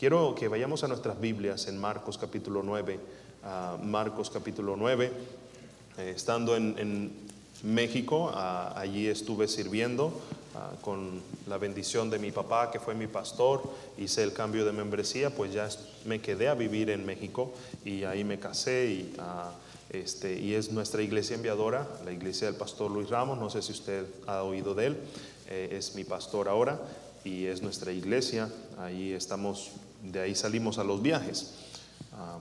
Quiero que vayamos a nuestras Biblias en Marcos capítulo 9. ah, Marcos capítulo 9. Eh, estando en, en México, ah, allí estuve sirviendo ah, con la bendición de mi papá, que fue mi pastor. Hice el cambio de membresía, pues ya me quedé a vivir en México y ahí me casé y, este, y es nuestra iglesia enviadora, la iglesia del pastor Luis Ramos. No sé si usted ha oído de él. Eh, es mi pastor ahora y es nuestra iglesia. Ahí estamos, de ahí salimos a los viajes. Ah,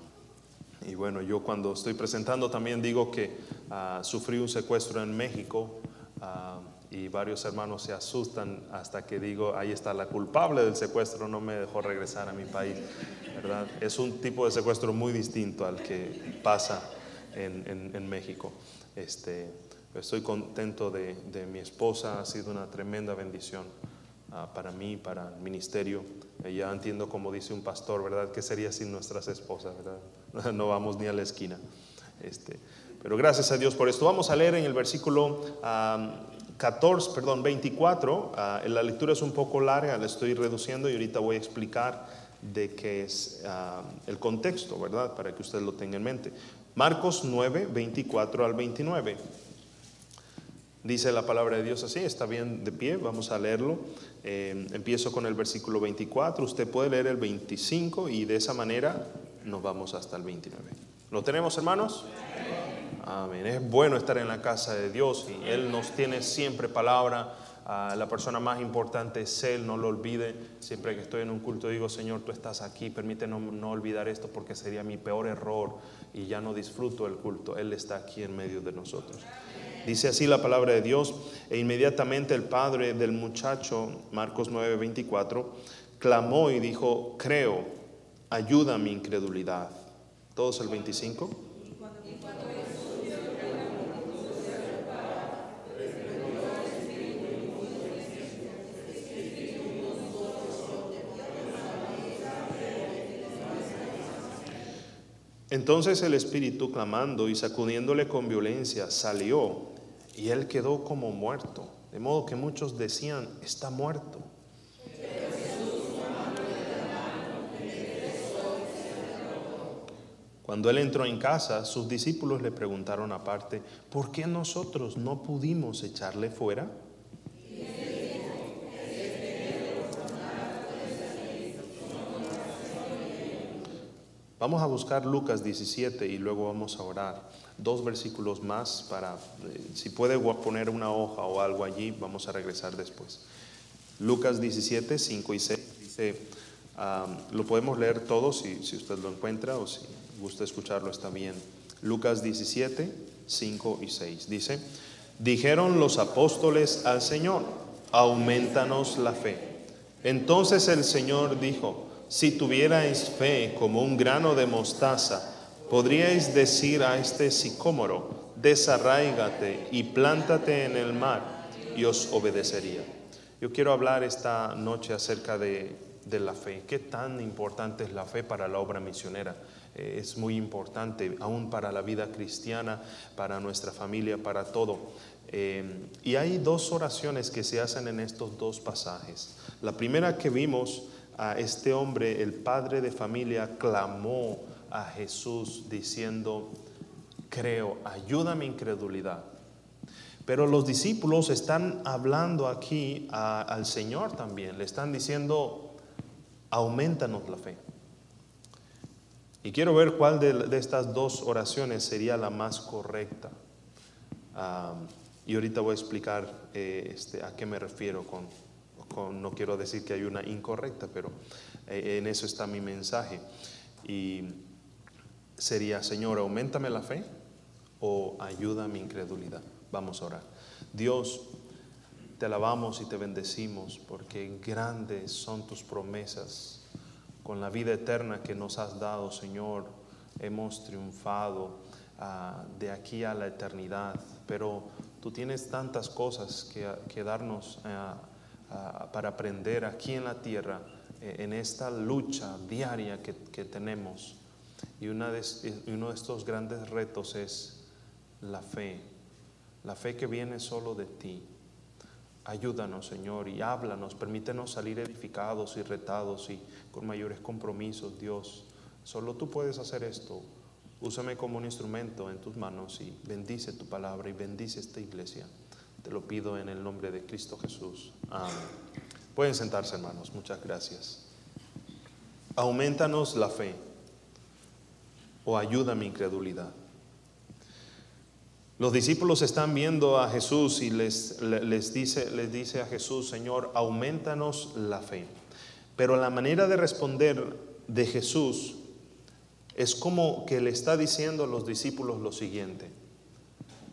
y bueno, yo cuando estoy presentando también digo que ah, sufrí un secuestro en México ah, y varios hermanos se asustan hasta que digo, ahí está la culpable del secuestro, no me dejó regresar a mi país, ¿verdad? Es un tipo de secuestro muy distinto al que pasa en, en- en México. Este, estoy contento de, de mi esposa, ha sido una tremenda bendición para mí, para el ministerio. Eh, ya entiendo como dice un pastor, ¿verdad? ¿Qué sería sin nuestras esposas? No vamos ni a la esquina. Este, pero gracias a Dios por esto. Vamos a leer en el versículo ah, 14, perdón, 24. Ah, la lectura es un poco larga, la estoy reduciendo y ahorita voy a explicar de qué es el contexto, ¿verdad? Para que usted lo tenga en mente. Marcos 9, 24 al 29. Dice la palabra de Dios así, está bien de pie, vamos a leerlo. Eh, empiezo con el versículo 24, usted puede leer el 25 y de esa manera nos vamos hasta el 29. ¿Lo tenemos hermanos? Amén. Es bueno estar en la casa de Dios y Él nos tiene siempre palabra. La persona más importante es Él, no lo olvide. Siempre que estoy en un culto digo, Señor, tú estás aquí, permíteme no, olvidar esto porque sería mi peor error y ya no disfruto el culto. Él está aquí en medio de nosotros. Dice así la palabra de Dios, e inmediatamente el padre del muchacho, Marcos 9:24, clamó y dijo, creo, ayuda mi incredulidad. Todos el 25. Entonces el espíritu, clamando y sacudiéndole con violencia, salió y él quedó como muerto. De modo que muchos decían, está muerto. Cuando él entró en casa, sus discípulos le preguntaron aparte, ¿por qué nosotros no pudimos echarle fuera? Vamos a buscar Lucas 17 y luego vamos a orar. Dos versículos más para, eh, si puede poner una hoja o algo allí, vamos a regresar después. Lucas 17, 5 y 6 dice, ah, lo podemos leer todos si, si usted lo encuentra o si gusta escucharlo está bien. Lucas 17, 5 y 6 dice, dijeron los apóstoles al Señor, aumentanos la fe. Entonces el Señor dijo, si tuvierais fe como un grano de mostaza, podríais decir a este sicómoro, desarráigate y plántate en el mar, y os obedecería. Yo quiero hablar esta noche acerca de, de la fe. ¿Qué tan importante es la fe para la obra misionera? Eh, es muy importante, aún para la vida cristiana, para nuestra familia, para todo. Eh, y hay dos oraciones que se hacen en estos dos pasajes. La primera que vimos, a este hombre, el padre de familia, clamó a Jesús diciendo, creo, ayuda mi incredulidad. Pero los discípulos están hablando aquí al Señor también, le están diciendo, aumentanos la fe. Y quiero ver cuál de, de estas dos oraciones sería la más correcta. Ah, y ahorita voy a explicar eh, este, a qué me refiero con, no quiero decir que hay una incorrecta, pero eh, en eso está mi mensaje. Y sería, Señor, aumentame la fe o ayuda mi incredulidad. Vamos a orar. Dios, te alabamos y te bendecimos porque grandes son tus promesas. Con la vida eterna que nos has dado, Señor, hemos triunfado ah, de aquí a la eternidad. Pero tú tienes tantas cosas que, que darnos ah, ah, para aprender aquí en la tierra, eh, en esta lucha diaria que, tenemos. Y uno de estos grandes retos es la fe, la fe que viene solo de ti. Ayúdanos, Señor, y háblanos, permítenos salir edificados y retados y con mayores compromisos, Dios. Solo tú puedes hacer esto. Úsame como un instrumento en tus manos y bendice tu palabra y bendice esta iglesia. Te lo pido en el nombre de Cristo Jesús. Amén. Pueden sentarse, hermanos. Muchas gracias. Aumentanos la fe o ayuda mi incredulidad. Los discípulos están viendo a Jesús y les, les, dice, les dice a Jesús, Señor, aumentanos la fe. Pero la manera de responder de Jesús es como que le está diciendo a los discípulos lo siguiente.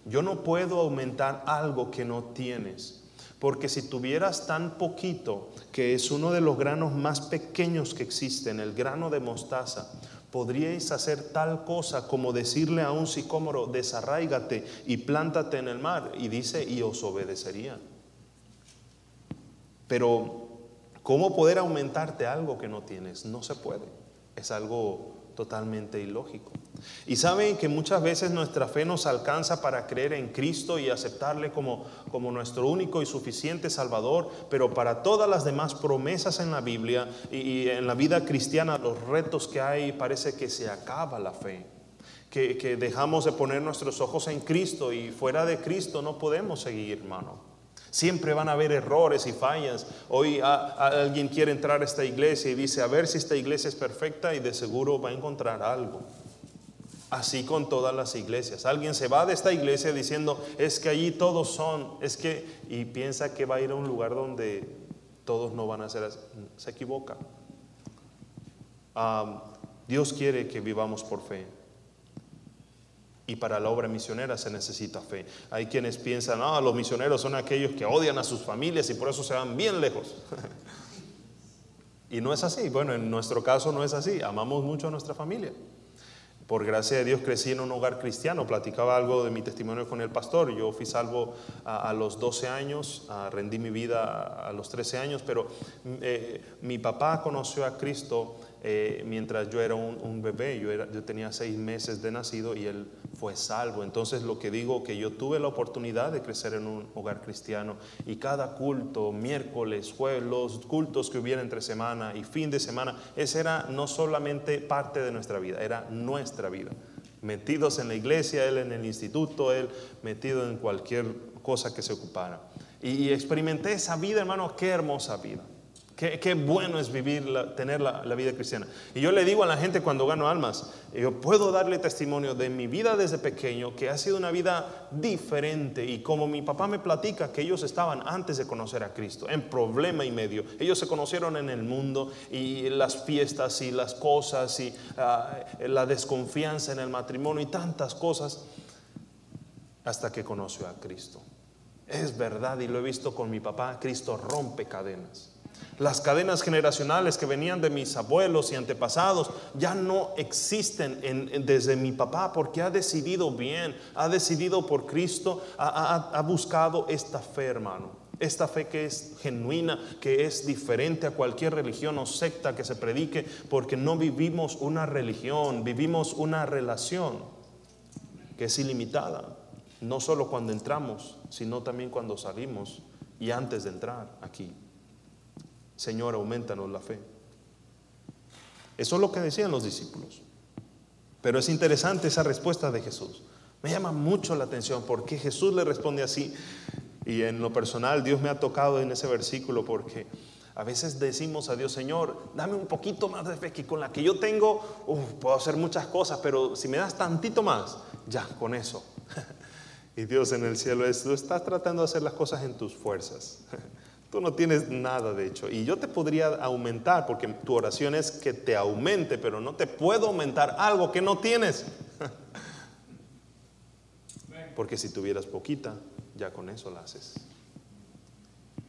Yo no puedo aumentar algo que no tienes. Porque si tuvieras tan poquito, que es uno de los granos más pequeños que existen, el grano de mostaza, podríais hacer tal cosa como decirle a un sicómoro, desarráigate y plántate en el mar. Y dice, y os obedecería. Pero, ¿cómo poder aumentarte algo que no tienes? No se puede. Es algo totalmente ilógico. Y saben que muchas veces nuestra fe nos alcanza para creer en Cristo y aceptarle como, como nuestro único y suficiente Salvador, pero para todas las demás promesas en la Biblia y, en la vida cristiana, los retos que hay, parece que se acaba la fe. Que, que dejamos de poner nuestros ojos en Cristo y fuera de Cristo no podemos seguir, hermano. Siempre van a haber errores y fallas. Hoy alguien quiere entrar a esta iglesia y dice, a ver si esta iglesia es perfecta y de seguro va a encontrar algo. Así con todas las iglesias. Alguien se va de esta iglesia diciendo, es que allí todos son, es que, y piensa que va a ir a un lugar donde todos no van a ser así. Se equivoca. Dios quiere que vivamos por fe. Y para la obra misionera se necesita fe. Hay quienes piensan, ah, los misioneros son aquellos que odian a sus familias y por eso se van bien lejos. y no es así. Bueno, en nuestro caso no es así. Amamos mucho a nuestra familia. Por gracia de Dios crecí en un hogar cristiano. Platicaba algo de mi testimonio con el pastor. Yo fui salvo a, los 12 años, rendí mi vida a, los 13 años, pero eh, mi papá conoció a Cristo eh, mientras yo era un, bebé. Yo, tenía seis meses de nacido y él fue salvo. Entonces lo que digo que yo tuve la oportunidad de crecer en un hogar cristiano y cada culto, miércoles, jueves, los cultos que hubiera entre semana y fin de semana, ese era no solamente parte de nuestra vida, era nuestra vida. Metidos en la iglesia, él en el instituto, él metido en cualquier cosa que se ocupara. Y, experimenté esa vida, hermano, qué hermosa vida. Qué, bueno es vivir, tener la, vida cristiana. Y yo le digo a la gente cuando gano almas, yo puedo darle testimonio de mi vida desde pequeño, que ha sido una vida diferente. Y como mi papá me platica que ellos estaban antes de conocer a Cristo, en problema y medio. Ellos se conocieron en el mundo y las fiestas y las cosas y ah, la desconfianza en el matrimonio y tantas cosas, hasta que conoció a Cristo. Es verdad y lo he visto con mi papá, Cristo rompe cadenas. Las cadenas generacionales que venían de mis abuelos y antepasados ya no existen desde mi papá porque ha decidido bien, ha decidido por Cristo, ha, buscado esta fe, hermano. Esta fe que es genuina, que es diferente a cualquier religión o secta que se predique, porque no vivimos una religión, vivimos una relación que es ilimitada, no solo cuando entramos, sino también cuando salimos y antes de entrar aquí. Señor, aumentanos la fe. Eso es lo que decían los discípulos. Pero es interesante esa respuesta de Jesús. Me llama mucho la atención porque Jesús le responde así. Y en lo personal Dios me ha tocado en ese versículo porque a veces decimos a Dios, Señor, dame un poquito más de fe que con la que yo tengo, puedo hacer muchas cosas, pero si me das tantito más, ya, con eso. y Dios en el cielo es, tú estás tratando de hacer las cosas en tus fuerzas. Tú no tienes nada de hecho. Y yo te podría aumentar, porque tu oración es que te aumente, pero no te puedo aumentar algo que no tienes. Porque si tuvieras poquita, ya con eso la haces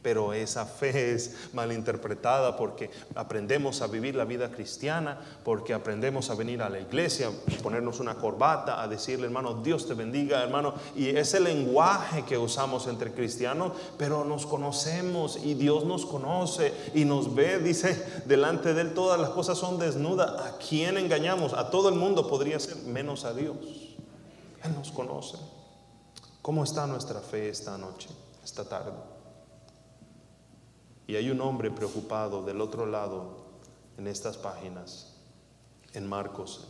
pero esa fe es malinterpretada porque aprendemos a vivir la vida cristiana, porque aprendemos a venir a la iglesia, ponernos una corbata, a decirle, hermano, Dios te bendiga, hermano. Y ese lenguaje que usamos entre cristianos, pero nos conocemos y Dios nos conoce y nos ve, dice, delante de Él todas las cosas son desnudas. ¿A quién engañamos? A todo el mundo podría ser, menos a Dios. Él nos conoce. ¿Cómo está nuestra fe esta noche, esta tarde? Y hay un hombre preocupado del otro lado en estas páginas, en Marcos,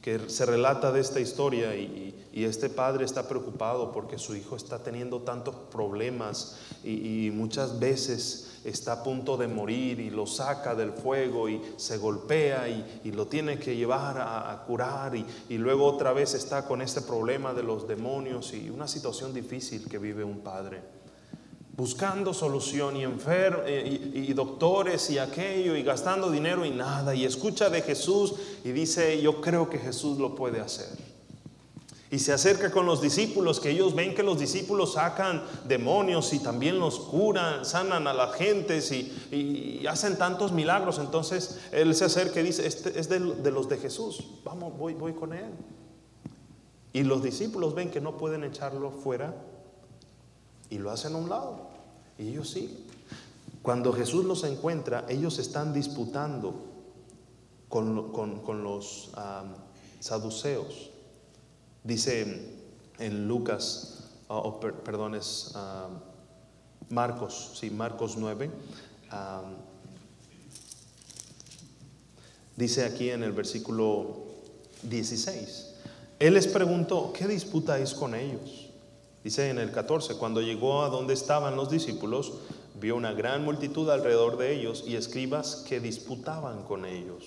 que se relata de esta historia y, este padre está preocupado porque su hijo está teniendo tantos problemas y, muchas veces está a punto de morir y lo saca del fuego y se golpea y, lo tiene que llevar a, curar y luego otra vez está con este problema de los demonios y una situación difícil que vive un padre buscando solución y enfer eh, y, doctores y aquello y gastando dinero y nada y escucha de Jesús y dice yo creo que Jesús lo puede hacer y se acerca con los discípulos que ellos ven que los discípulos sacan demonios y también los curan sanan a las gentes y, hacen tantos milagros. Entonces él se acerca y dice este es de, de los de Jesús vamos voy voy con él y los discípulos ven que no pueden echarlo fuera y lo hacen a un lado. Y ellos siguen. Cuando Jesús los encuentra, ellos están disputando con, los saduceos. Dice en Lucas, oh, perdón, es Marcos, sí, Marcos 9. dice aquí en el versículo 16, Él les preguntó, ¿qué disputáis con ellos? Dice en el 14, cuando llegó a donde estaban los discípulos, vio una gran multitud alrededor de ellos y escribas que disputaban con ellos.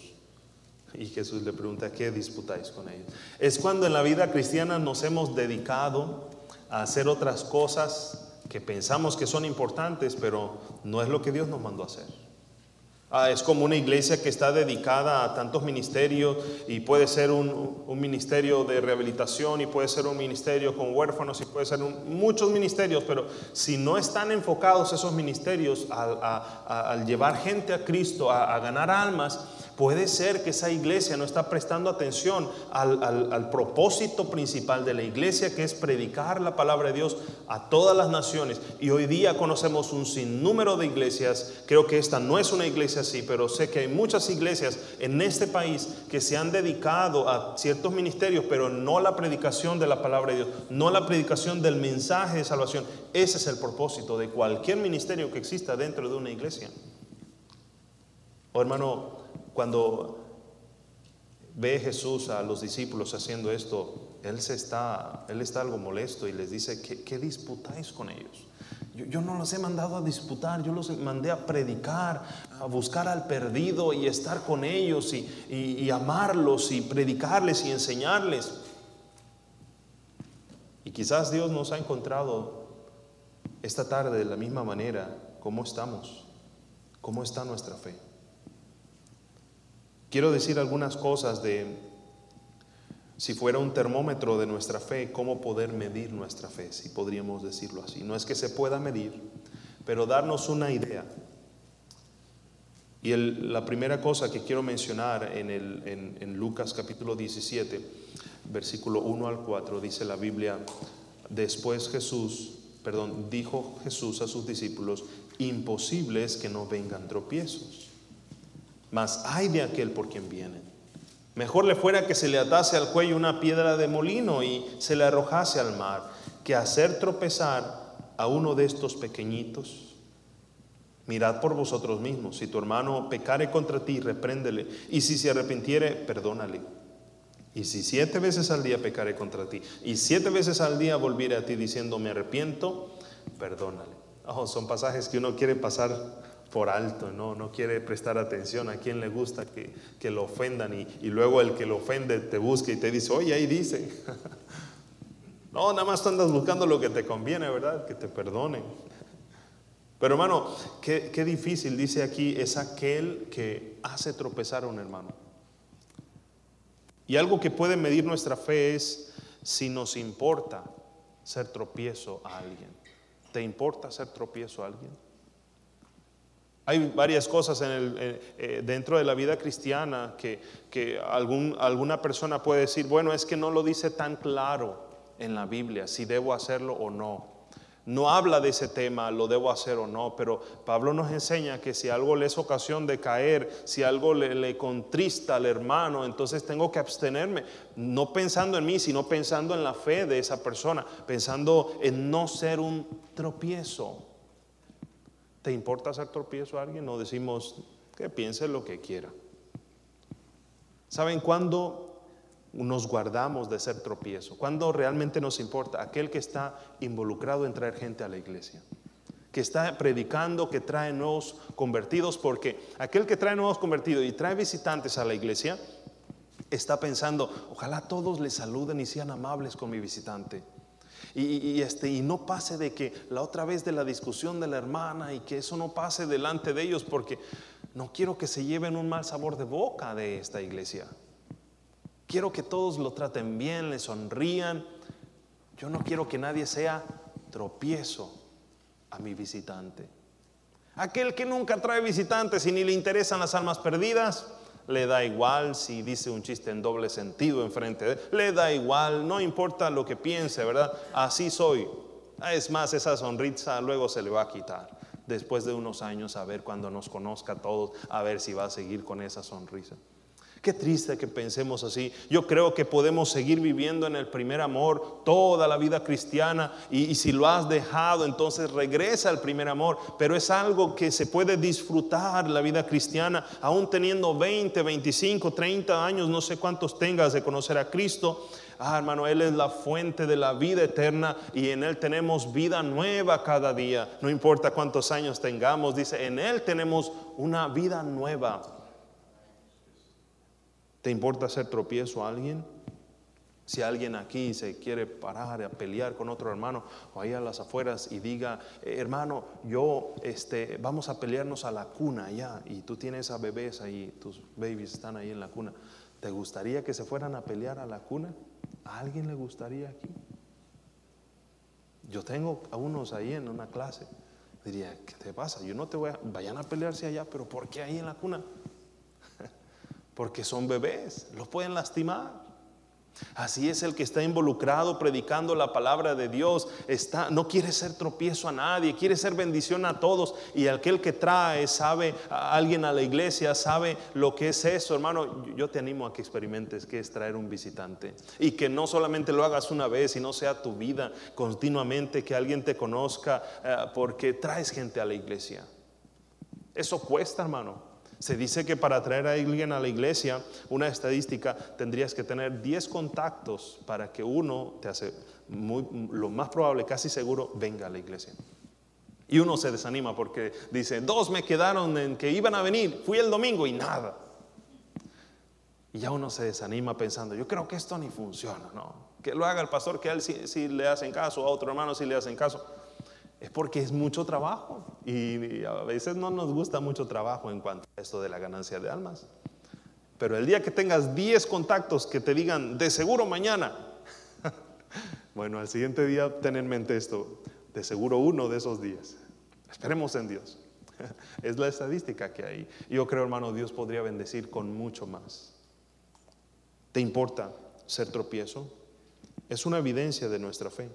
Y Jesús le pregunta, ¿qué disputáis con ellos? Es cuando en la vida cristiana nos hemos dedicado a hacer otras cosas que pensamos que son importantes, pero no es lo que Dios nos mandó hacer. Ah, es como una iglesia que está dedicada a tantos ministerios y puede ser un, ministerio de rehabilitación y puede ser un ministerio con huérfanos y puede ser muchos ministerios, pero si no están enfocados esos ministerios al, llevar gente a Cristo, a ganar almas, Puede ser que esa iglesia no está prestando atención al, propósito principal de la iglesia, que es predicar la palabra de Dios a todas las naciones. Y hoy día conocemos un sinnúmero de iglesias. Creo que esta no es una iglesia así, pero sé que hay muchas iglesias en este país que se han dedicado a ciertos ministerios, pero no la predicación de la palabra de Dios, no la predicación del mensaje de salvación. Ese es el propósito de cualquier ministerio que exista dentro de una iglesia. Oh, hermano, cuando ve Jesús a los discípulos haciendo esto, él, se está, él está algo molesto y les dice, ¿qué, disputáis con ellos? Yo, no los he mandado a disputar, yo los mandé a predicar, a buscar al perdido y estar con ellos y, y amarlos y predicarles y enseñarles. Y quizás Dios nos ha encontrado esta tarde de la misma manera. ¿Cómo estamos? ¿Cómo está nuestra fe? Quiero decir algunas cosas de, si fuera un termómetro de nuestra fe, cómo poder medir nuestra fe, si podríamos decirlo así. No es que se pueda medir, pero darnos una idea. Y la primera cosa que quiero mencionar en, en Lucas capítulo 17, versículo 1 al 4, dice la Biblia, después Jesús, perdón, dijo Jesús a sus discípulos, imposible es que no vengan tropiezos mas hay de aquel por quien vienen. Mejor le fuera que se le atase al cuello una piedra de molino y se le arrojase al mar, que hacer tropezar a uno de estos pequeñitos. Mirad por vosotros mismos, si tu hermano pecare contra ti, repréndele, y si se arrepintiere, perdónale. Y si siete veces al día pecare contra ti, y siete veces al día volviere a ti diciendo, me arrepiento, perdónale. Oh, son pasajes que uno quiere pasar por alto, no, no quiere prestar atención a quien le gusta que, que lo ofendan y, y, luego el que lo ofende te busca y te dice, oye, ahí dice. no, nada más tú andas buscando lo que te conviene, ¿verdad? Que te perdonen. Pero hermano, qué, qué difícil, dice aquí, es aquel que hace tropezar a un hermano. Y algo que puede medir nuestra fe es si nos importa ser tropiezo a alguien. ¿Te importa ser tropiezo a alguien? Hay varias cosas en el, eh, eh, dentro de la vida cristiana que, que algún, alguna persona puede decir, bueno, es que no lo dice tan claro en la Biblia, si debo hacerlo o no. No habla de ese tema, lo debo hacer o no, pero Pablo nos enseña que si algo le es ocasión de caer, si algo le, le, contrista al hermano, entonces tengo que abstenerme, no pensando en mí, sino pensando en la fe de esa persona, pensando en no ser un tropiezo. ¿Te importa hacer tropiezo a alguien? No decimos que piense lo que quiera. ¿Saben cuándo nos guardamos de ser tropiezo? ¿Cuándo realmente nos importa? Aquel que está involucrado en traer gente a la iglesia que está predicando, que trae nuevos convertidos, porque aquel que trae nuevos convertidos y trae visitantes a la iglesia, está pensando, ojalá todos le saluden y sean amables con mi visitante. Y, este, y no pase de que la otra vez de la discusión de la hermana y que eso no pase delante de ellos, porque no quiero que se lleven un mal sabor de boca de esta iglesia. Quiero que todos lo traten bien, le sonrían. Yo no quiero que nadie sea tropiezo a mi visitante. Aquel que nunca trae visitantes y ni le interesan las almas perdidas, le da igual si dice un chiste en doble sentido enfrente de él, le da igual, no importa lo que piense, ¿verdad? Así soy. Es más, esa sonrisa luego se le va a quitar. Después de unos años, a ver cuando nos conozca a todos, a ver si va a seguir con esa sonrisa. Qué triste que pensemos así. Yo creo que podemos seguir viviendo en el primer amor toda la vida cristiana y, si lo has dejado, entonces regresa al primer amor. Pero es algo que se puede disfrutar la vida cristiana, aún teniendo 20, 25, 30 años, no sé cuántos tengas de conocer a Cristo. Ah, hermano, Él es la fuente de la vida eterna y en Él tenemos vida nueva cada día. No importa cuántos años tengamos, dice, en Él tenemos una vida nueva. ¿Te importa hacer tropiezo a alguien? Si alguien aquí se quiere parar a pelear con otro hermano o ahí a las afueras y diga, eh, hermano, yo, este, vamos a pelearnos a la cuna ya y tú tienes a bebés ahí, tus babies están ahí en la cuna, ¿te gustaría que se fueran a pelear a la cuna? ¿A alguien le gustaría aquí? Yo tengo a unos ahí en una clase. Diría, ¿qué te pasa? Yo no te voy a, vayan a pelearse allá, pero ¿por qué ahí en la cuna? Porque son bebés, los pueden lastimar. Así es el que está involucrado predicando la palabra de Dios, está no quiere ser tropiezo a nadie, quiere ser bendición a todos y aquel que trae sabe a alguien a la iglesia, sabe lo que es eso, hermano, yo te animo a que experimentes que es traer un visitante y que no solamente lo hagas una vez y no sea tu vida continuamente que alguien te conozca eh, porque traes gente a la iglesia. Eso cuesta, hermano. Se dice que para traer a alguien a la iglesia, una estadística, tendrías que tener 10 contactos para que uno, te hace lo más probable, casi seguro, venga a la iglesia. Y uno se desanima porque dice, dos me quedaron en que iban a venir, fui el domingo y nada. Y ya uno se desanima pensando, yo creo que esto ni funciona, ¿no? Que lo haga el pastor, que a él sí, le hacen caso, a otro hermano sí le hacen caso. Es porque es mucho trabajo y a veces no nos gusta mucho trabajo en cuanto a esto de la ganancia de almas. Pero el día que tengas 10 contactos que te digan, de seguro mañana, bueno, al siguiente día ten en mente esto, de seguro uno de esos días. Esperemos en Dios. Es la estadística que hay. Yo creo, hermano, Dios podría bendecir con mucho más. ¿Te importa ser tropiezo? Es una evidencia de nuestra fe.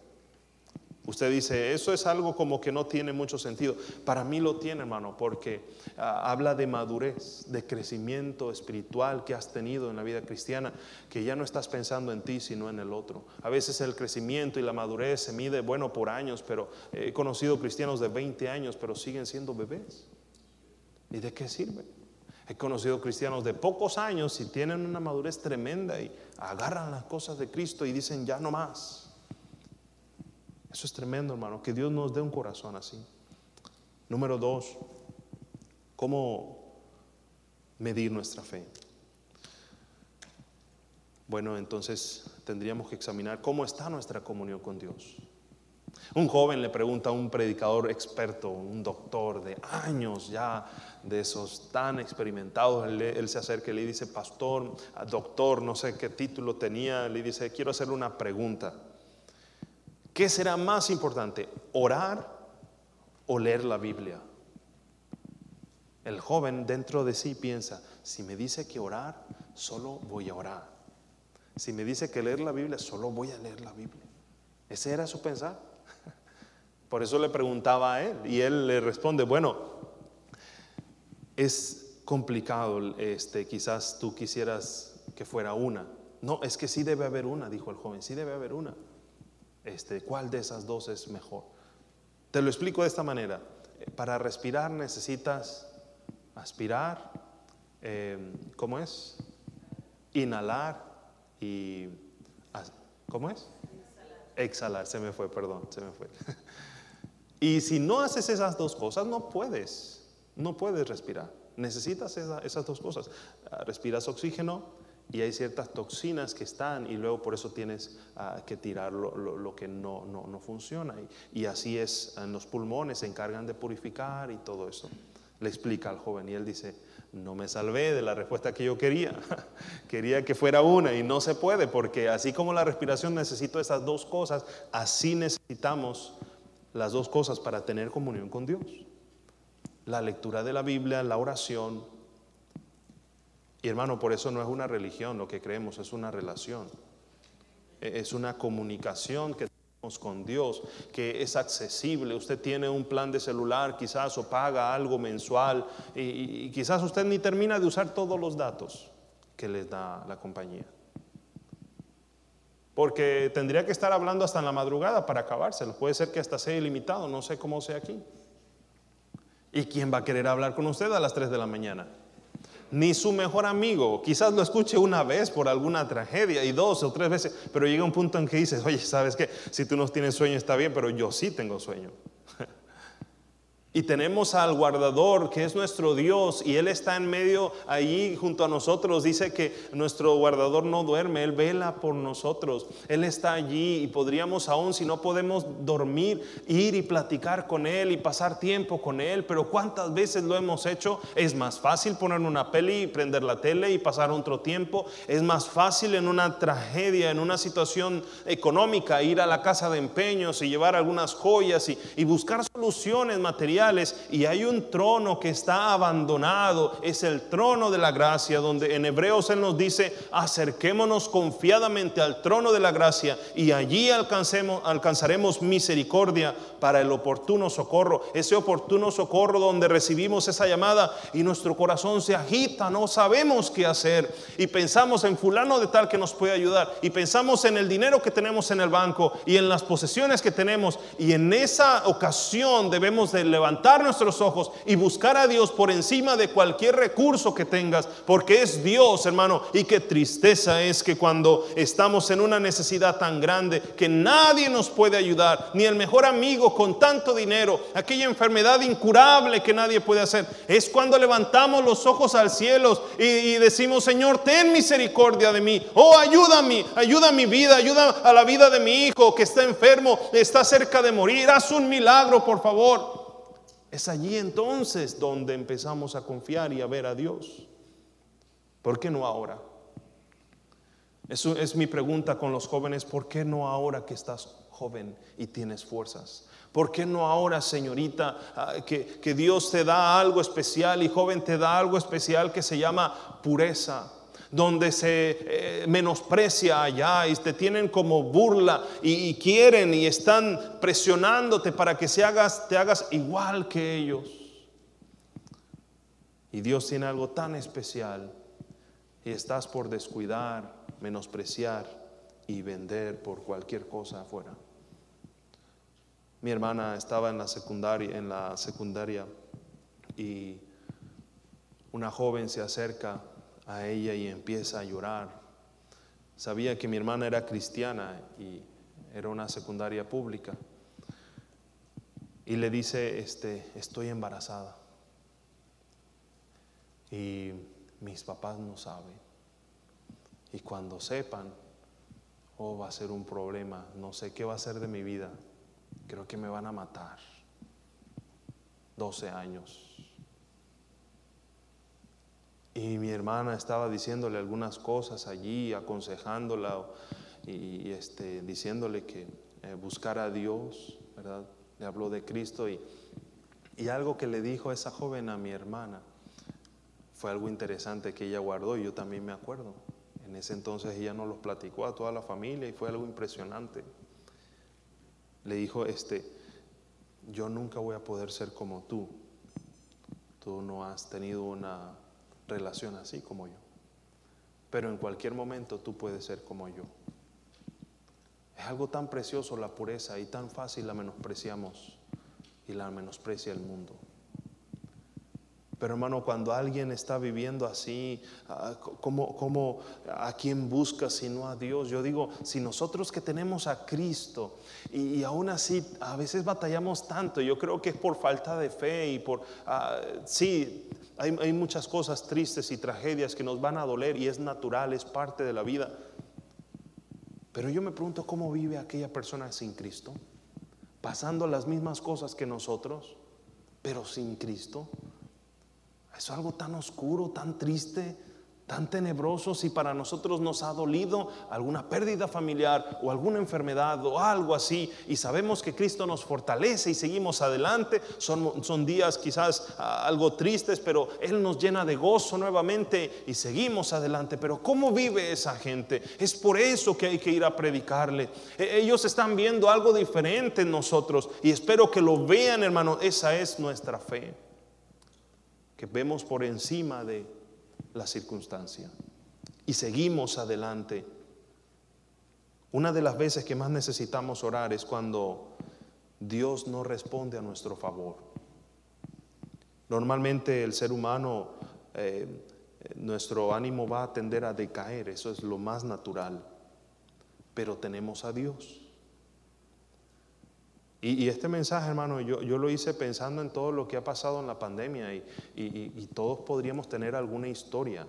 Usted dice, eso es algo como que no tiene mucho sentido. Para mí lo tiene, hermano, porque ah, habla de madurez, de crecimiento espiritual que has tenido en la vida cristiana, que ya no estás pensando en ti, sino en el otro. A veces el crecimiento y la madurez se mide, bueno, por años, pero he conocido cristianos de 20 años, pero siguen siendo bebés. ¿Y de qué sirve? He conocido cristianos de pocos años y tienen una madurez tremenda y agarran las cosas de Cristo y dicen, ya no más. Eso es tremendo, hermano, que Dios nos dé un corazón así. Número dos, ¿cómo medir nuestra fe? Bueno, entonces tendríamos que examinar cómo está nuestra comunión con Dios. Un joven le pregunta a un predicador experto, un doctor de años ya, de esos tan experimentados, él, se acerca y le dice, pastor, doctor, no sé qué título tenía, le dice, quiero hacerle una pregunta. ¿Qué será más importante, orar o leer la Biblia? El joven dentro de sí piensa, si me dice que orar, solo voy a orar. Si me dice que leer la Biblia, solo voy a leer la Biblia. Ese era su pensar. Por eso le preguntaba a él y él le responde, bueno, es complicado, este, quizás tú quisieras que fuera una. No, es que sí debe haber una, dijo el joven, sí debe haber una este, cuál de esas dos es mejor. Te lo explico de esta manera. para respirar necesitas aspirar, eh, ¿cómo es? Inhalar y, ¿cómo es? Exhalar, se me fue, perdón, se me fue. y si no haces esas dos cosas, no puedes, no puedes respirar. Necesitas esas dos cosas. Ah, respiras oxígeno y hay ciertas toxinas que están y luego por eso tienes ah, que tirar lo, que no, no, funciona. Y, así es en los pulmones, se encargan de purificar y todo eso. Le explica al joven y él dice, no me salvé de la respuesta que yo quería. quería que fuera una y no se puede porque así como la respiración necesito esas dos cosas, así necesitamos las dos cosas para tener comunión con Dios. La lectura de la Biblia, la oración. Y hermano, por eso no es una religión lo que creemos, es una relación. E-, es una comunicación que con Dios, que es accesible. Usted tiene un plan de celular quizás o paga algo mensual y, quizás usted ni termina de usar todos los datos que les da la compañía. Porque tendría que estar hablando hasta en la madrugada para acabárselo. Puede ser que hasta sea ilimitado, no sé cómo sea aquí. ¿Y quién va a querer hablar con usted a las 3 de la mañana? Ni su mejor amigo. Quizás lo escuche una vez por alguna tragedia y dos o tres veces, pero llega un punto en que dices, oye, ¿sabes qué? Si tú no tienes sueño está bien, pero yo sí tengo sueño. Y tenemos al guardador que es nuestro Dios y Él está en medio allí junto a nosotros. Dice que nuestro guardador no duerme, Él vela por nosotros. Él está allí y podríamos aún, si no podemos dormir, ir y platicar con Él y pasar tiempo con Él. Pero ¿cuántas veces lo hemos hecho? Es más fácil poner una peli y prender la tele y pasar otro tiempo. Es más fácil en una tragedia, en una situación económica, ir a la casa de empeños y llevar algunas joyas y, y buscar soluciones materiales y hay un trono que está abandonado, es el trono de la gracia, donde en Hebreos Él nos dice, acerquémonos confiadamente al trono de la gracia y allí alcancemos, alcanzaremos misericordia para el oportuno socorro, ese oportuno socorro donde recibimos esa llamada y nuestro corazón se agita, no sabemos qué hacer. Y pensamos en fulano de tal que nos puede ayudar. Y pensamos en el dinero que tenemos en el banco y en las posesiones que tenemos. Y en esa ocasión debemos de levantar levantar nuestros ojos y buscar a Dios por encima de cualquier recurso que tengas, porque es Dios, hermano. Y qué tristeza es que cuando estamos en una necesidad tan grande que nadie nos puede ayudar, ni el mejor amigo con tanto dinero, aquella enfermedad incurable que nadie puede hacer, es cuando levantamos los ojos al cielo y, y decimos, Señor, ten misericordia de mí. Oh, ayúdame, ayuda a mi vida, ayuda a la vida de mi hijo que está enfermo, está cerca de morir. Haz un milagro, por favor. Es allí entonces donde empezamos a confiar y a ver a Dios. ¿Por qué no ahora? Eso es mi pregunta con los jóvenes. ¿Por qué no ahora que estás joven y tienes fuerzas? ¿Por qué no ahora, señorita, ah, que, que Dios te da algo especial y joven te da algo especial que se llama pureza? Donde se eh, menosprecia allá y te tienen como burla y, quieren y están presionándote para que se hagas, te hagas igual que ellos. Y Dios tiene algo tan especial y estás por descuidar, menospreciar y vender por cualquier cosa afuera. Mi hermana estaba en la secundaria, en la secundaria y una joven se acerca a ella y empieza a llorar. Sabía que mi hermana era cristiana y era una secundaria pública. Y le dice, este, estoy embarazada. Y mis papás no saben. Y cuando sepan, oh, va a ser un problema. No sé qué va a ser de mi vida. Creo que me van a matar. 12 años. Y mi hermana estaba diciéndole algunas cosas allí, aconsejándola y, este, diciéndole que eh, buscara a Dios, ¿verdad? Le habló de Cristo y, y algo que le dijo esa joven a mi hermana fue algo interesante que ella guardó y yo también me acuerdo. En ese entonces ella nos lo platicó a toda la familia y fue algo impresionante. Le dijo, este, yo nunca voy a poder ser como tú. Tú no has tenido una relación así como yo. Pero en cualquier momento tú puedes ser como yo. Es algo tan precioso la pureza y tan fácil la menospreciamos. y la menosprecia el mundo. Pero hermano, cuando alguien está viviendo así, ah, ¿cómo, a quién busca sino a Dios? Yo digo, si nosotros que tenemos a Cristo y, aún así a veces batallamos tanto, yo creo que es por falta de fe y por, ah, sí, hay, muchas cosas tristes y tragedias que nos van a doler y es natural, es parte de la vida. Pero yo me pregunto cómo vive aquella persona sin Cristo, pasando las mismas cosas que nosotros, pero sin Cristo. Es algo tan oscuro, tan triste, tan tenebroso si para nosotros nos ha dolido alguna pérdida familiar o alguna enfermedad o algo así y sabemos que Cristo nos fortalece y seguimos adelante. Son, son días quizás ah, algo tristes, pero Él nos llena de gozo nuevamente y seguimos adelante. Pero ¿cómo vive esa gente? Es por eso que hay que ir a predicarle. E, ellos están viendo algo diferente en nosotros y espero que lo vean hermano. Esa es nuestra fe que vemos por encima de la circunstancia y seguimos adelante. Una de las veces que más necesitamos orar es cuando Dios no responde a nuestro favor. Normalmente el ser humano, eh, nuestro ánimo va a tender a decaer, eso es lo más natural, pero tenemos a Dios. Y, este mensaje, hermano, yo, yo, lo hice pensando en todo lo que ha pasado en la pandemia y, y todos podríamos tener alguna historia.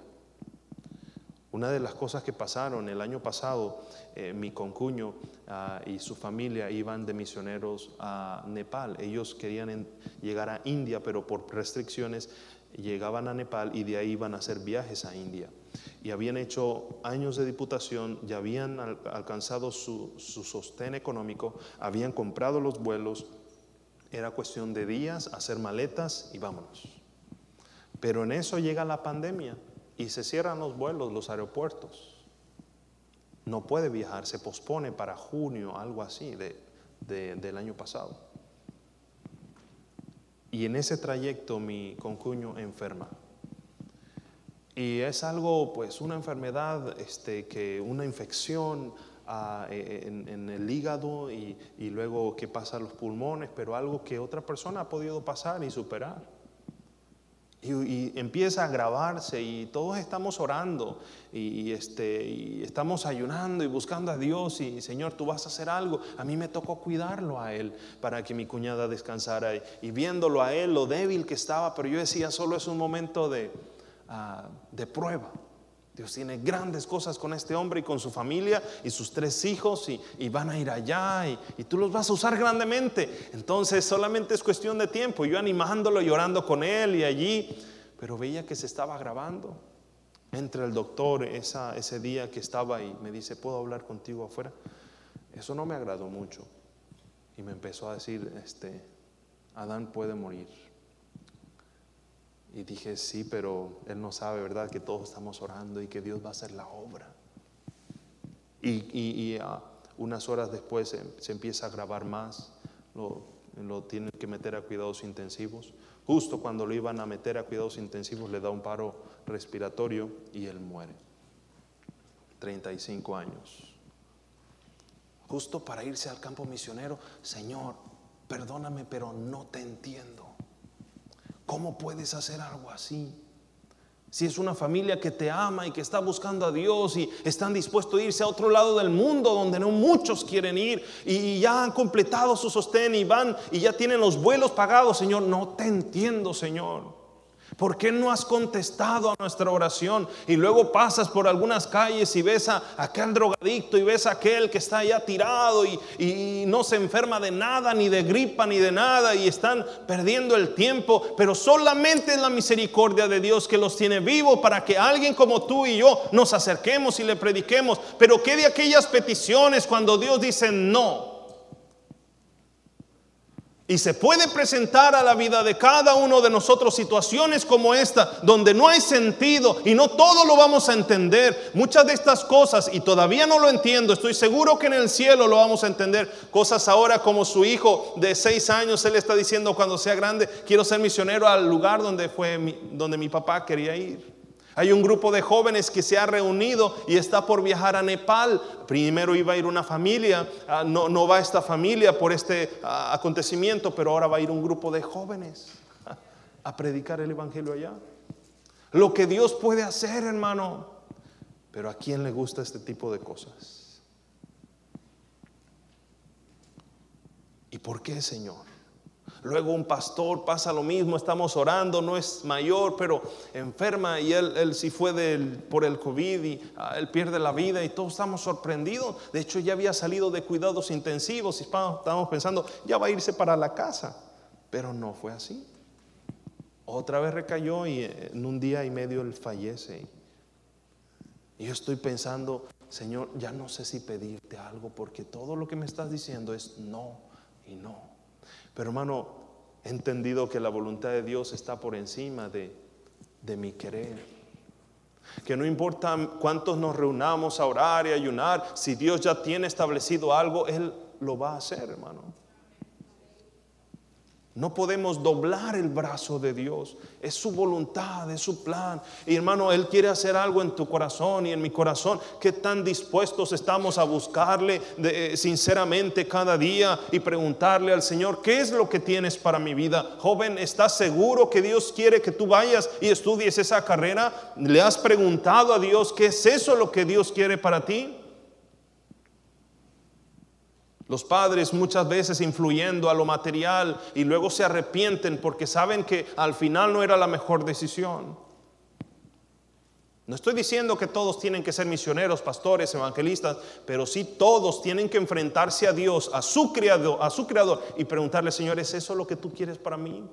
Una de las cosas que pasaron el año pasado, eh, mi concuño ah, y su familia iban de misioneros a Nepal. Ellos querían llegar a India, pero por restricciones llegaban a Nepal y de ahí iban a hacer viajes a India y habían hecho años de diputación, ya habían alcanzado su, sostén económico, habían comprado los vuelos, era cuestión de días, hacer maletas y vámonos. Pero en eso llega la pandemia y se cierran los vuelos, los aeropuertos. No puede viajar, se pospone para junio, algo así del año pasado. Y en ese trayecto mi concuño enferma. Y es algo, pues, una enfermedad, este, que una infección ah, e, e, en, el hígado y, luego que pasa a los pulmones, pero algo que otra persona ha podido pasar y superar. Y, empieza a agravarse y todos estamos orando y, este, y estamos ayunando y buscando a Dios y Señor, tú vas a hacer algo. A mí me tocó cuidarlo a Él para que mi cuñada descansara y viéndolo a Él, lo débil que estaba, pero yo decía, solo es un momento de, Ah, de prueba. Dios tiene grandes cosas con este hombre y con su familia y sus tres hijos y, van a ir allá y, y, tú los vas a usar grandemente. Entonces solamente es cuestión de tiempo. Yo animándolo y orando con él y allí, pero veía que se estaba grabando. Entra el doctor ese día que estaba ahí, me dice, ¿puedo hablar contigo afuera? Eso no me agradó mucho. Y me empezó a decir, este, Adán puede morir. Y dije, sí, pero Él no sabe, ¿verdad? Que todos estamos orando y que Dios va a hacer la obra. Y, ah, unas horas después se, empieza a grabar más, lo, lo tienen que meter a cuidados intensivos. Justo cuando lo iban a meter a cuidados intensivos le da un paro respiratorio y él muere. 35 años. Justo para irse al campo misionero, Señor, perdóname, pero no te entiendo. ¿Cómo puedes hacer algo así? Si es una familia que te ama y que está buscando a Dios y están dispuestos a irse a otro lado del mundo donde no muchos quieren ir y ya han completado su sostén y van y ya tienen los vuelos pagados, Señor, no te entiendo, Señor. ¿Por qué no has contestado a nuestra oración? Y luego pasas por algunas calles y ves a aquel drogadicto y ves a aquel que está allá tirado y, y, no se enferma de nada, ni de gripa, ni de nada, y están perdiendo el tiempo. Pero solamente es la misericordia de Dios que los tiene vivos para que alguien como tú y yo nos acerquemos y le prediquemos. Pero ¿qué de aquellas peticiones cuando Dios dice no? Y se puede presentar a la vida de cada uno de nosotros situaciones como esta, donde no hay sentido y no todo lo vamos a entender. Muchas de estas cosas, y todavía no lo entiendo, estoy seguro que en el cielo lo vamos a entender. Cosas ahora como su hijo de seis años, él está diciendo cuando sea grande, quiero ser misionero al lugar donde, fue donde mi papá quería ir. Hay un grupo de jóvenes que se ha reunido y está por viajar a Nepal. Primero iba a ir una familia, ah, no, va esta familia por este ah, acontecimiento, pero ahora va a ir un grupo de jóvenes a predicar el Evangelio allá. Lo que Dios puede hacer, hermano. Pero ¿a quién le gusta este tipo de cosas? ¿Y por qué, Señor? Luego un pastor pasa lo mismo, estamos orando, no es mayor, pero enferma y él, él sí fue por el COVID y ah, él pierde la vida y todos estamos sorprendidos. De hecho ya había salido de cuidados intensivos y estábamos pensando, ya va a irse para la casa, pero no fue así. Otra vez recayó y en un día y medio él fallece. Y yo estoy pensando, Señor, ya no sé si pedirte algo porque todo lo que me estás diciendo es no y no. Pero hermano, he entendido que la voluntad de Dios está por encima de, de mi querer. Que no importa cuántos nos reunamos a orar y ayunar, si Dios ya tiene establecido algo, Él lo va a hacer, hermano. No podemos doblar el brazo de Dios. Es su voluntad, es su plan. Y hermano, Él quiere hacer algo en tu corazón y en mi corazón. ¿Qué tan dispuestos estamos a buscarle eh, sinceramente cada día y preguntarle al Señor, ¿qué es lo que tienes para mi vida? Joven, ¿estás seguro que Dios quiere que tú vayas y estudies esa carrera? ¿Le has preguntado a Dios qué es eso lo que Dios quiere para ti? Los padres muchas veces influyendo a lo material y luego se arrepienten porque saben que al final no era la mejor decisión. No estoy diciendo que todos tienen que ser misioneros, pastores, evangelistas, pero sí todos tienen que enfrentarse a Dios, a su creador, a su creador y preguntarle, Señor, ¿es eso lo que tú quieres para mí?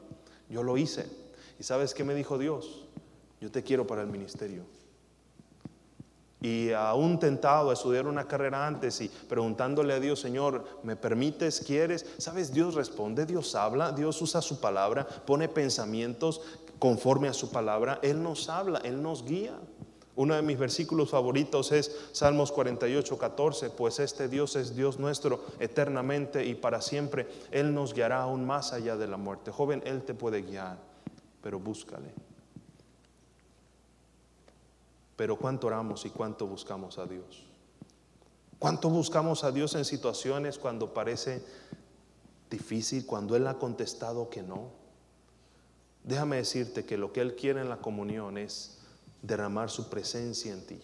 Yo lo hice. ¿Y sabes qué me dijo Dios? Yo te quiero para el ministerio y aún tentado a estudiar una carrera antes y preguntándole a Dios, Señor, ¿me permites? ¿Quieres? ¿Sabes? Dios responde, Dios habla, Dios usa su palabra, pone pensamientos conforme a su palabra, Él nos habla, Él nos guía. Uno de mis versículos favoritos es Salmos 48, 14, pues este Dios es Dios nuestro eternamente y para siempre. Él nos guiará aún más allá de la muerte. Joven, Él te puede guiar, pero búscale. Pero ¿cuánto oramos y cuánto buscamos a Dios? ¿Cuánto buscamos a Dios en situaciones cuando parece difícil, cuando Él ha contestado que no? Déjame decirte que lo que Él quiere en la comunión es derramar su presencia en ti.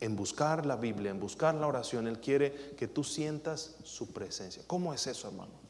En buscar la Biblia, en buscar la oración, Él quiere que tú sientas su presencia. ¿Cómo es eso, hermano?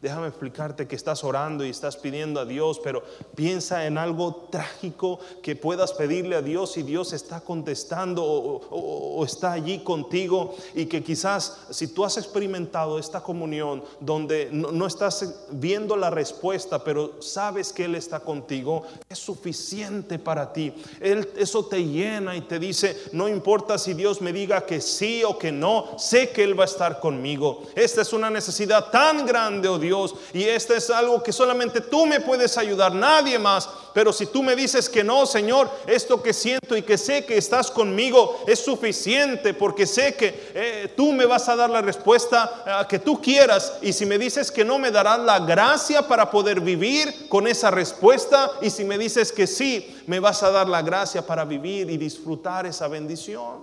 Déjame explicarte que estás orando y estás pidiendo a Dios, pero piensa en algo trágico que puedas pedirle a Dios y Dios está contestando o, está allí contigo y que quizás si tú has experimentado esta comunión donde no, estás viendo la respuesta, pero sabes que Él está contigo, es suficiente para ti. Él, eso te llena y te dice, no importa si Dios me diga que sí o que no, sé que Él va a estar conmigo. Esta es una necesidad tan grande, oh Dios Dios. Y este es algo que solamente tú me puedes ayudar, nadie más. Pero si tú me dices que no, Señor, esto que siento y que sé que estás conmigo es suficiente porque sé que eh, tú me vas a dar la respuesta eh, que tú quieras. Y si me dices que no, me darás la gracia para poder vivir con esa respuesta. Y si me dices que sí, me vas a dar la gracia para vivir y disfrutar esa bendición.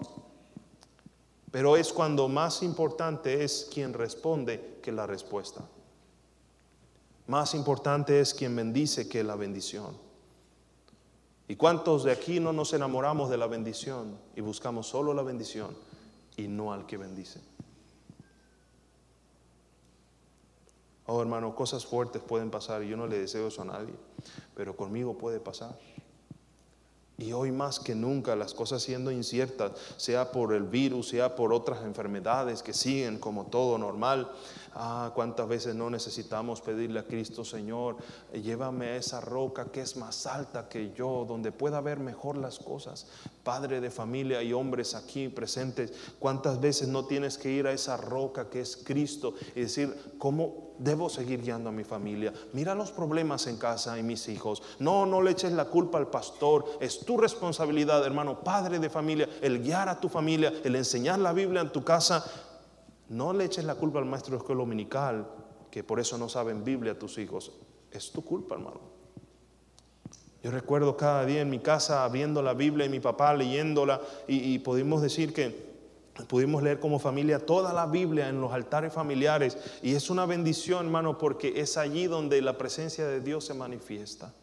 Pero es cuando más importante es quien responde que la respuesta. Más importante es quien bendice que la bendición. ¿Y cuántos de aquí no nos enamoramos de la bendición y buscamos solo la bendición y no al que bendice? Oh hermano, cosas fuertes pueden pasar y yo no le deseo eso a nadie, pero conmigo puede pasar. Y hoy más que nunca las cosas siendo inciertas, sea por el virus, sea por otras enfermedades que siguen como todo normal, Ah, cuántas veces no necesitamos pedirle a Cristo, Señor, llévame a esa roca que es más alta que yo, donde pueda ver mejor las cosas. Padre de familia y hombres aquí presentes, cuántas veces no tienes que ir a esa roca que es Cristo y decir, ¿cómo debo seguir guiando a mi familia? Mira los problemas en casa y mis hijos. No, no le eches la culpa al pastor, es tu responsabilidad, hermano, padre de familia, el guiar a tu familia, el enseñar la Biblia en tu casa no le eches la culpa al maestro de escuela dominical, que por eso no saben Biblia a tus hijos. Es tu culpa, hermano. Yo recuerdo cada día en mi casa abriendo la Biblia y mi papá leyéndola y, y decir que Pudimos leer como familia toda la Biblia en los altares familiares y es una bendición, hermano, porque es allí donde la presencia de Dios se manifiesta.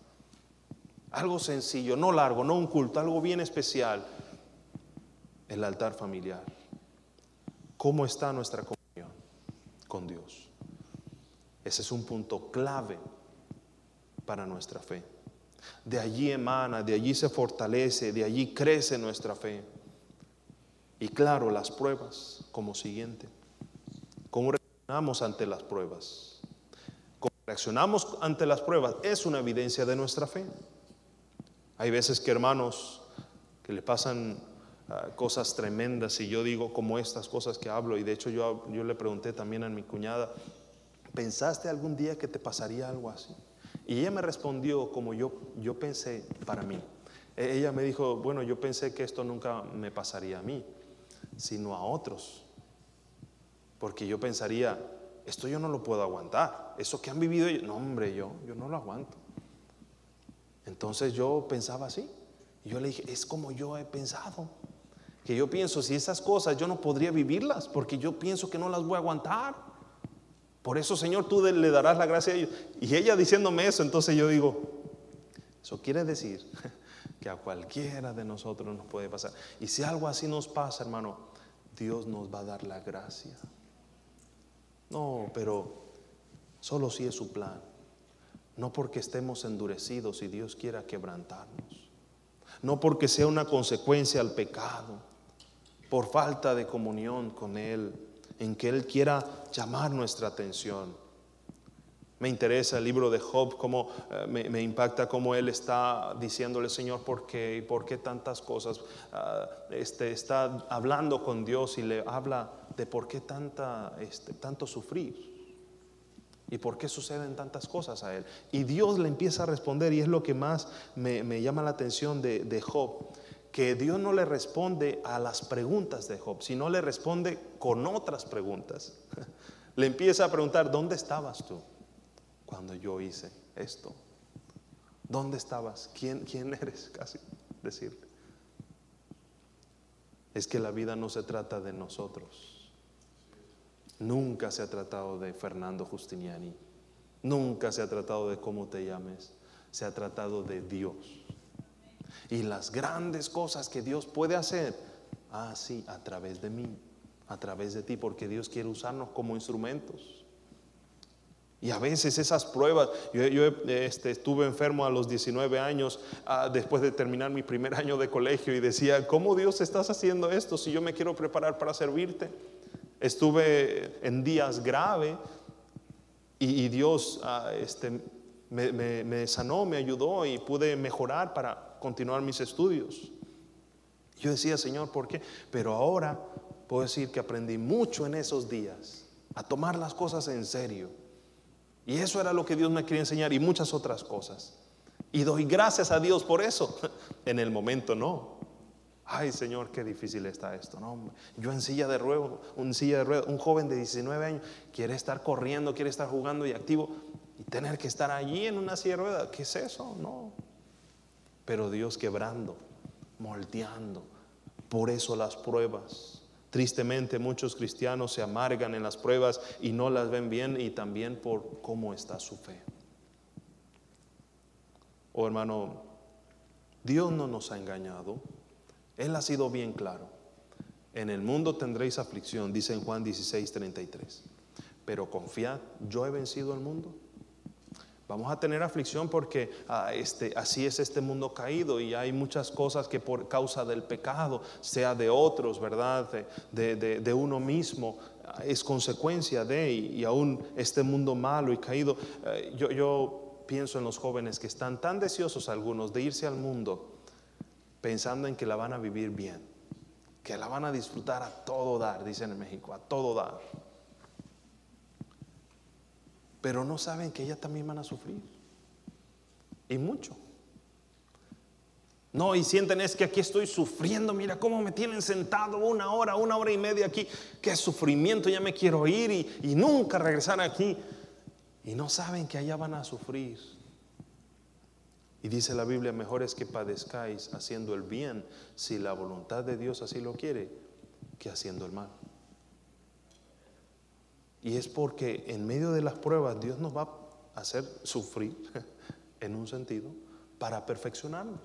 Algo sencillo, no largo, no un culto, algo bien especial. El altar familiar. ¿Cómo está nuestra comunión con Dios? Ese es un punto clave para nuestra fe. De allí emana, de allí se fortalece, de allí crece nuestra fe. Y claro, las pruebas como siguiente. ¿Cómo reaccionamos ante las pruebas? ¿Cómo reaccionamos ante las pruebas? Es una evidencia de nuestra fe. Hay veces que hermanos que le pasan ah, cosas tremendas y yo digo como estas cosas que hablo y de hecho yo, yo le pregunté también a mi cuñada, ¿pensaste algún día que te pasaría algo así? Y ella me respondió como yo, yo pensé para mí. E, ella me dijo, bueno, yo pensé que esto nunca me pasaría a mí, sino a otros. Porque yo pensaría, esto yo no lo puedo aguantar. Eso que han vivido, no hombre, yo, yo no lo aguanto. Entonces yo pensaba así. Y yo le dije, es como yo he pensado. Que yo pienso, si esas cosas yo no podría vivirlas, porque yo pienso que no las voy a aguantar. Por eso, Señor, tú le darás la gracia a ellos. Y ella diciéndome eso, entonces yo digo, eso quiere decir que a cualquiera de nosotros nos puede pasar. Y si algo así nos pasa, hermano, Dios nos va a dar la gracia. No, pero solo si es su plan. No porque estemos endurecidos y Dios quiera quebrantarnos. No porque sea una consecuencia al pecado. Por falta de comunión con Él. En que Él quiera llamar nuestra atención. Me interesa el libro de Job, cómo eh, me, impacta cómo él está diciéndole, Señor, ¿por qué? ¿Y por qué tantas cosas? Ah, este, está hablando con Dios y le habla de por qué tanta, este, tanto sufrir. ¿Y por qué suceden tantas cosas a él? Y Dios le empieza a responder y es lo que más me, llama la atención de, Job, que Dios no le responde a las preguntas de Job, sino le responde con otras preguntas. Le empieza a preguntar, ¿dónde estabas tú cuando yo hice esto? ¿Dónde estabas? ¿Quién, quién eres? Casi decirle. Es que la vida no se trata de nosotros Nunca se ha tratado de Fernando Justiniani. Nunca se ha tratado de cómo te llames. Se ha tratado de Dios. Y las grandes cosas que Dios puede hacer, ah, a través de mí, a través de ti, porque Dios quiere usarnos como instrumentos. Y a veces esas pruebas, yo, este, estuve enfermo a los 19 años ah, después de terminar mi primer año de colegio y decía, ¿cómo Dios estás haciendo esto si yo me quiero preparar para servirte? estuve en días graves y, Dios ah, este, me, sanó, me ayudó y pude mejorar para continuar mis estudios. Yo decía, Señor, ¿por qué? Pero ahora puedo decir que aprendí mucho en esos días, a tomar las cosas en serio. Y eso era lo que Dios me quería enseñar y muchas otras cosas. Y doy gracias a Dios por eso. En el momento no. Ay, Señor, qué difícil está esto. No, yo en silla de ruedas, un silla de ruedas, un joven de 19 años quiere estar corriendo, quiere estar jugando y activo y tener que estar allí en una silla de ruedas, ¿qué es eso? No. Pero Dios quebrando, moldeando. Por eso las pruebas. Tristemente muchos cristianos se amargan en las pruebas y no las ven bien y también por cómo está su fe. Oh hermano, Dios no nos ha engañado. Él ha sido bien claro. En el mundo tendréis aflicción, dice en Juan 16, 33. Pero confiad, yo he vencido el mundo. Vamos a tener aflicción porque ah, este, así es este mundo caído y hay muchas cosas que por causa del pecado, sea de otros, ¿verdad? De, uno mismo, ah, es consecuencia de, y, aún este mundo malo y caído. Eh, yo, yo pienso en los jóvenes que están tan deseosos algunos de irse al mundo pensando en que la van a vivir bien, que la van a disfrutar a todo dar, dicen en México, a todo dar. Pero no saben que ellas también van a sufrir. Y mucho. No, y sienten es que aquí estoy sufriendo, mira cómo me tienen sentado una hora, una hora y media aquí, qué sufrimiento, ya me quiero ir y, y nunca regresar aquí. Y no saben que allá van a sufrir. Y dice la Biblia, mejor es que padezcáis haciendo el bien, si la voluntad de Dios así lo quiere, que haciendo el mal. Y es porque en medio de las pruebas Dios nos va a hacer sufrir, en un sentido, para perfeccionarnos.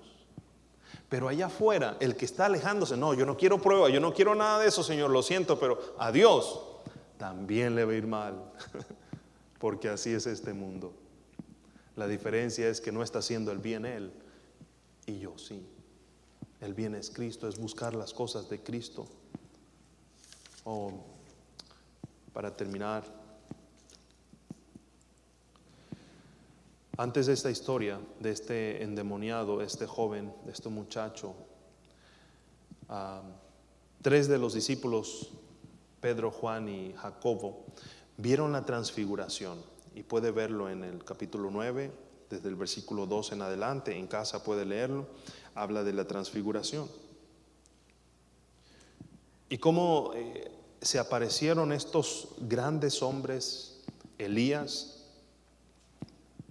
Pero allá afuera, el que está alejándose, no, yo no quiero prueba, yo no quiero nada de eso, Señor, lo siento, pero a Dios también le va a ir mal, porque así es este mundo. La diferencia es que no está haciendo el bien Él y yo sí. El bien es Cristo, es buscar las cosas de Cristo. Oh, para terminar, antes de esta historia, de este endemoniado, este joven, de este muchacho, ah, tres de los discípulos, Pedro, Juan y Jacobo, vieron la transfiguración y puede verlo en el capítulo 9, desde el versículo 2 en adelante, en casa puede leerlo, habla de la transfiguración. Y cómo eh, se aparecieron estos grandes hombres, Elías,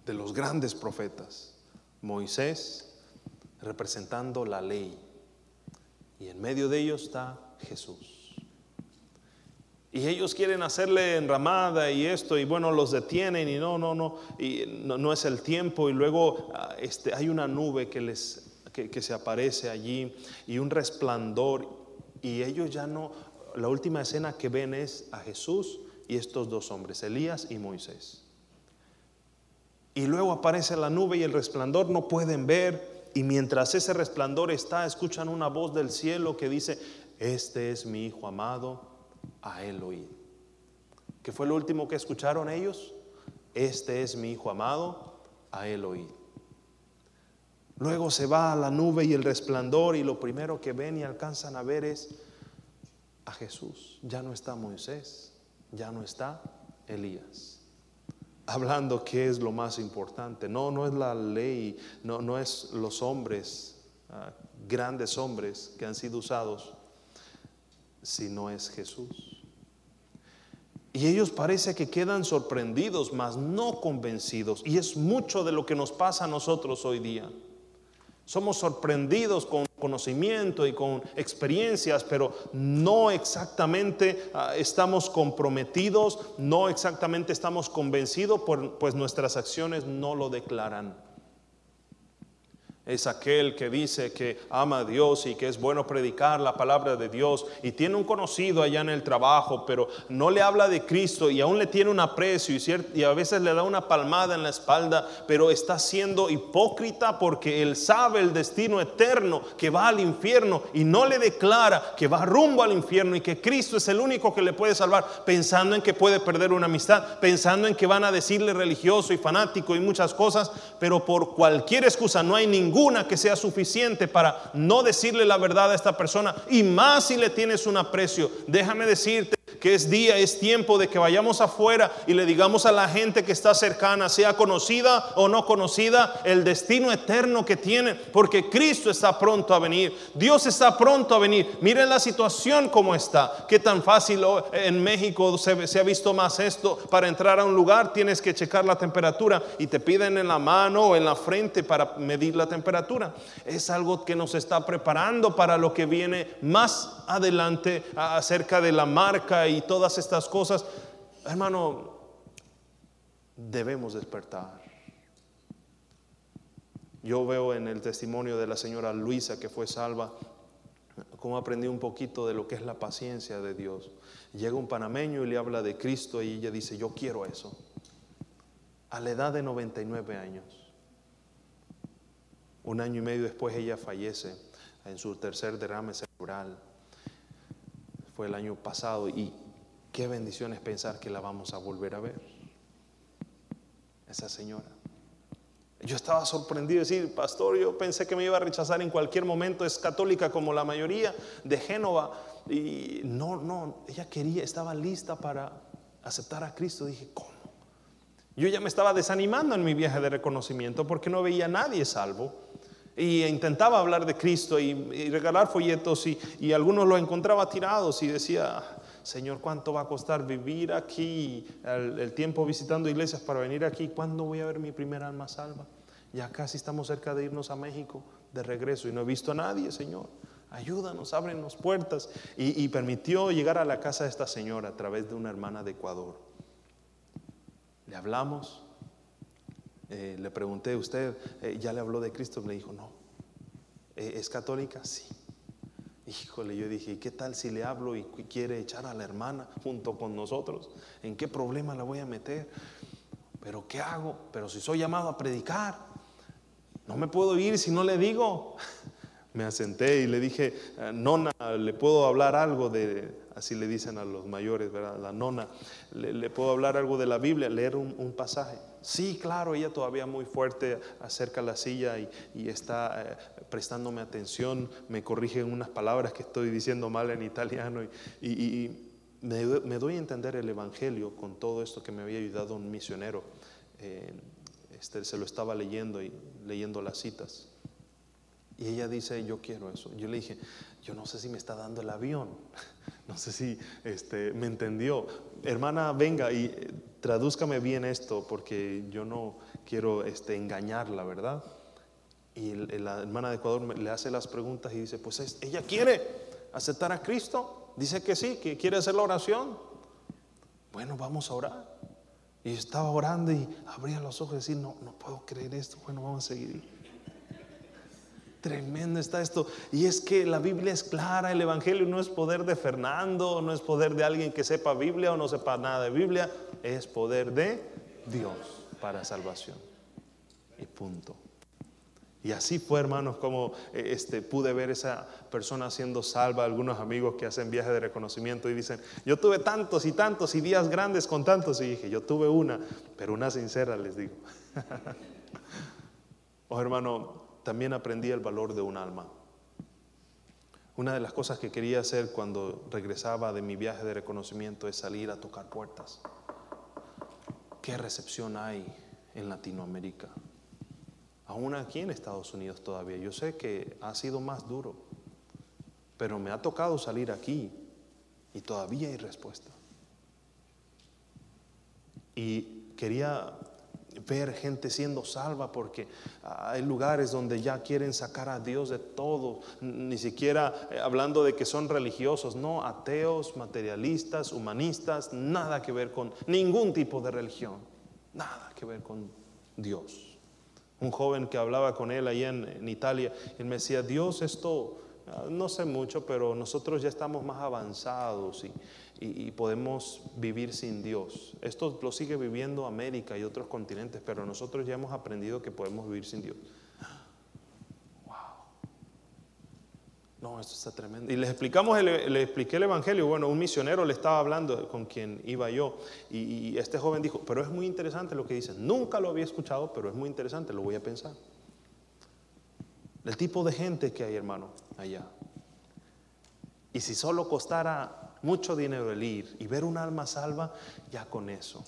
de los grandes profetas, Moisés, representando la ley, y en medio de ellos está Jesús. Y ellos quieren hacerle enramada y esto, y bueno, los detienen y no, no, no, y no, es el tiempo. Y luego ah, este, hay una nube que, les, que, se aparece allí y un resplandor. Y ellos ya no, la última escena que ven es a Jesús y estos dos hombres, Elías y Moisés. Y luego aparece la nube y el resplandor, no pueden ver. Y mientras ese resplandor está, escuchan una voz del cielo que dice, este es mi Hijo amado a él oír. ¿Qué fue lo último que escucharon ellos? Este es mi hijo amado, a él oír. Luego se va a la nube y el resplandor y lo primero que ven y alcanzan a ver es a Jesús. Ya no está Moisés, ya no está Elías. Hablando que es lo más importante. No, no es la ley, no, no es los hombres, ah, grandes hombres que han sido usados si no es Jesús. Y ellos parece que quedan sorprendidos, mas no convencidos. Y es mucho de lo que nos pasa a nosotros hoy día. Somos sorprendidos con conocimiento y con experiencias, pero no exactamente ah, estamos comprometidos, no exactamente estamos convencidos, pues nuestras acciones no lo declaran es aquel que dice que ama a Dios y que es bueno predicar la palabra de Dios y tiene un conocido allá en el trabajo, pero no le habla de Cristo y aún le tiene un aprecio y, a veces le da una palmada en la espalda, pero está siendo hipócrita porque él sabe el destino eterno que va al infierno y no le declara que va rumbo al infierno y que Cristo es el único que le puede salvar, pensando en que puede perder una amistad, pensando en que van a decirle religioso y fanático y muchas cosas, pero por cualquier excusa no hay ningún que sea suficiente para no decirle la verdad a esta persona y más si le tienes un aprecio. Déjame decirte que es día, es tiempo de que vayamos afuera y le digamos a la gente que está cercana, sea conocida o no conocida, el destino eterno que tiene, porque Cristo está pronto a venir, Dios está pronto a venir. Miren la situación como está, qué tan fácil en México se, se ha visto más esto, para entrar a un lugar tienes que checar la temperatura y te piden en la mano o en la frente para medir la temperatura. Es algo que nos está preparando para lo que viene más adelante acerca de la marca y todas estas cosas. Hermano, debemos despertar. Yo veo en el testimonio de la señora Luisa que fue salva, cómo aprendí un poquito de lo que es la paciencia de Dios. Llega un panameño y le habla de Cristo y ella dice, yo quiero eso. A la edad de 99 años. Un año y medio después ella fallece en su tercer derrame cerebral. Fue el año pasado y qué bendición es pensar que la vamos a volver a ver. Esa señora. Yo estaba sorprendido decir, pastor, yo pensé que me iba a rechazar en cualquier momento, es católica como la mayoría de Génova. Y no, no, ella quería, estaba lista para aceptar a Cristo. Dije, ¿cómo? Yo ya me estaba desanimando en mi viaje de reconocimiento porque no veía a nadie salvo y intentaba hablar de Cristo y, regalar folletos y, algunos lo encontraba tirados y decía, Señor, ¿cuánto va a costar vivir aquí, el, tiempo visitando iglesias para venir aquí? ¿Cuándo voy a ver mi primera alma salva? Ya casi estamos cerca de irnos a México de regreso y no he visto a nadie, Señor. Ayúdanos, ábrenos puertas. Y, permitió llegar a la casa de esta señora a través de una hermana de Ecuador. Le hablamos, eh, le pregunté, ¿usted eh, ya le habló de Cristo? Me dijo, no. Eh, ¿Es católica? Sí. Híjole, yo dije, ¿qué tal si le hablo y quiere echar a la hermana junto con nosotros? ¿En qué problema la voy a meter? ¿Pero qué hago? Pero si soy llamado a predicar, no me puedo ir si no le digo. Me asenté y le dije, eh, nona, ¿le puedo hablar algo de, así le dicen a los mayores, ¿verdad? La nona, ¿le, puedo hablar algo de la Biblia, leer un, pasaje? Sí, claro, ella todavía muy fuerte acerca la silla y, está eh, prestándome atención, me corrige unas palabras que estoy diciendo mal en italiano y, me, doy a entender el Evangelio con todo esto que me había ayudado un misionero. Eh, este, se lo estaba leyendo y leyendo las citas. Y ella dice, yo quiero eso. Yo le dije, yo no sé si me está dando el avión, no sé si este, me entendió. Hermana, venga y tradúzcame bien esto, porque yo no quiero este, engañarla, ¿verdad? Y la hermana de Ecuador le hace las preguntas y dice, pues ella quiere aceptar a Cristo. Dice que sí, que quiere hacer la oración. Bueno, vamos a orar. Y estaba orando y abría los ojos y decía, no, no puedo creer esto. Bueno, vamos a seguir. Tremendo está esto. Y es que la Biblia es clara, el Evangelio no es poder de Fernando, no es poder de alguien que sepa Biblia o no sepa nada de Biblia, es poder de Dios para salvación. Y punto. Y así fue, hermanos, como eh, este, pude ver esa persona siendo salva. Algunos amigos que hacen viajes de reconocimiento y dicen, yo tuve tantos y tantos y días grandes con tantos. Y dije, yo tuve una, pero una sincera, les digo. oh, hermano, también aprendí el valor de un alma. Una de las cosas que quería hacer cuando regresaba de mi viaje de reconocimiento es salir a tocar puertas. ¿Qué recepción hay en Latinoamérica? Aún aquí en Estados Unidos todavía. Yo sé que ha sido más duro, pero me ha tocado salir aquí y todavía hay respuesta. Y quería ver gente siendo salva porque hay lugares donde ya quieren sacar a Dios de todo, ni siquiera eh, hablando de que son religiosos, no, ateos, materialistas, humanistas, nada que ver con ningún tipo de religión, nada que ver con Dios. Un joven que hablaba con él ahí en, en Italia, él me decía, Dios esto, ah, no sé mucho, pero nosotros ya estamos más avanzados y, y, podemos vivir sin Dios. Esto lo sigue viviendo América y otros continentes, pero nosotros ya hemos aprendido que podemos vivir sin Dios. No, esto está tremendo. Y les explicamos, le expliqué el Evangelio. Bueno, un misionero le estaba hablando con quien iba yo. Y, y este joven dijo, pero es muy interesante lo que dice. Nunca lo había escuchado, pero es muy interesante, lo voy a pensar. El tipo de gente que hay, hermano, allá. Y si solo costara mucho dinero el ir y ver un alma salva, ya con eso.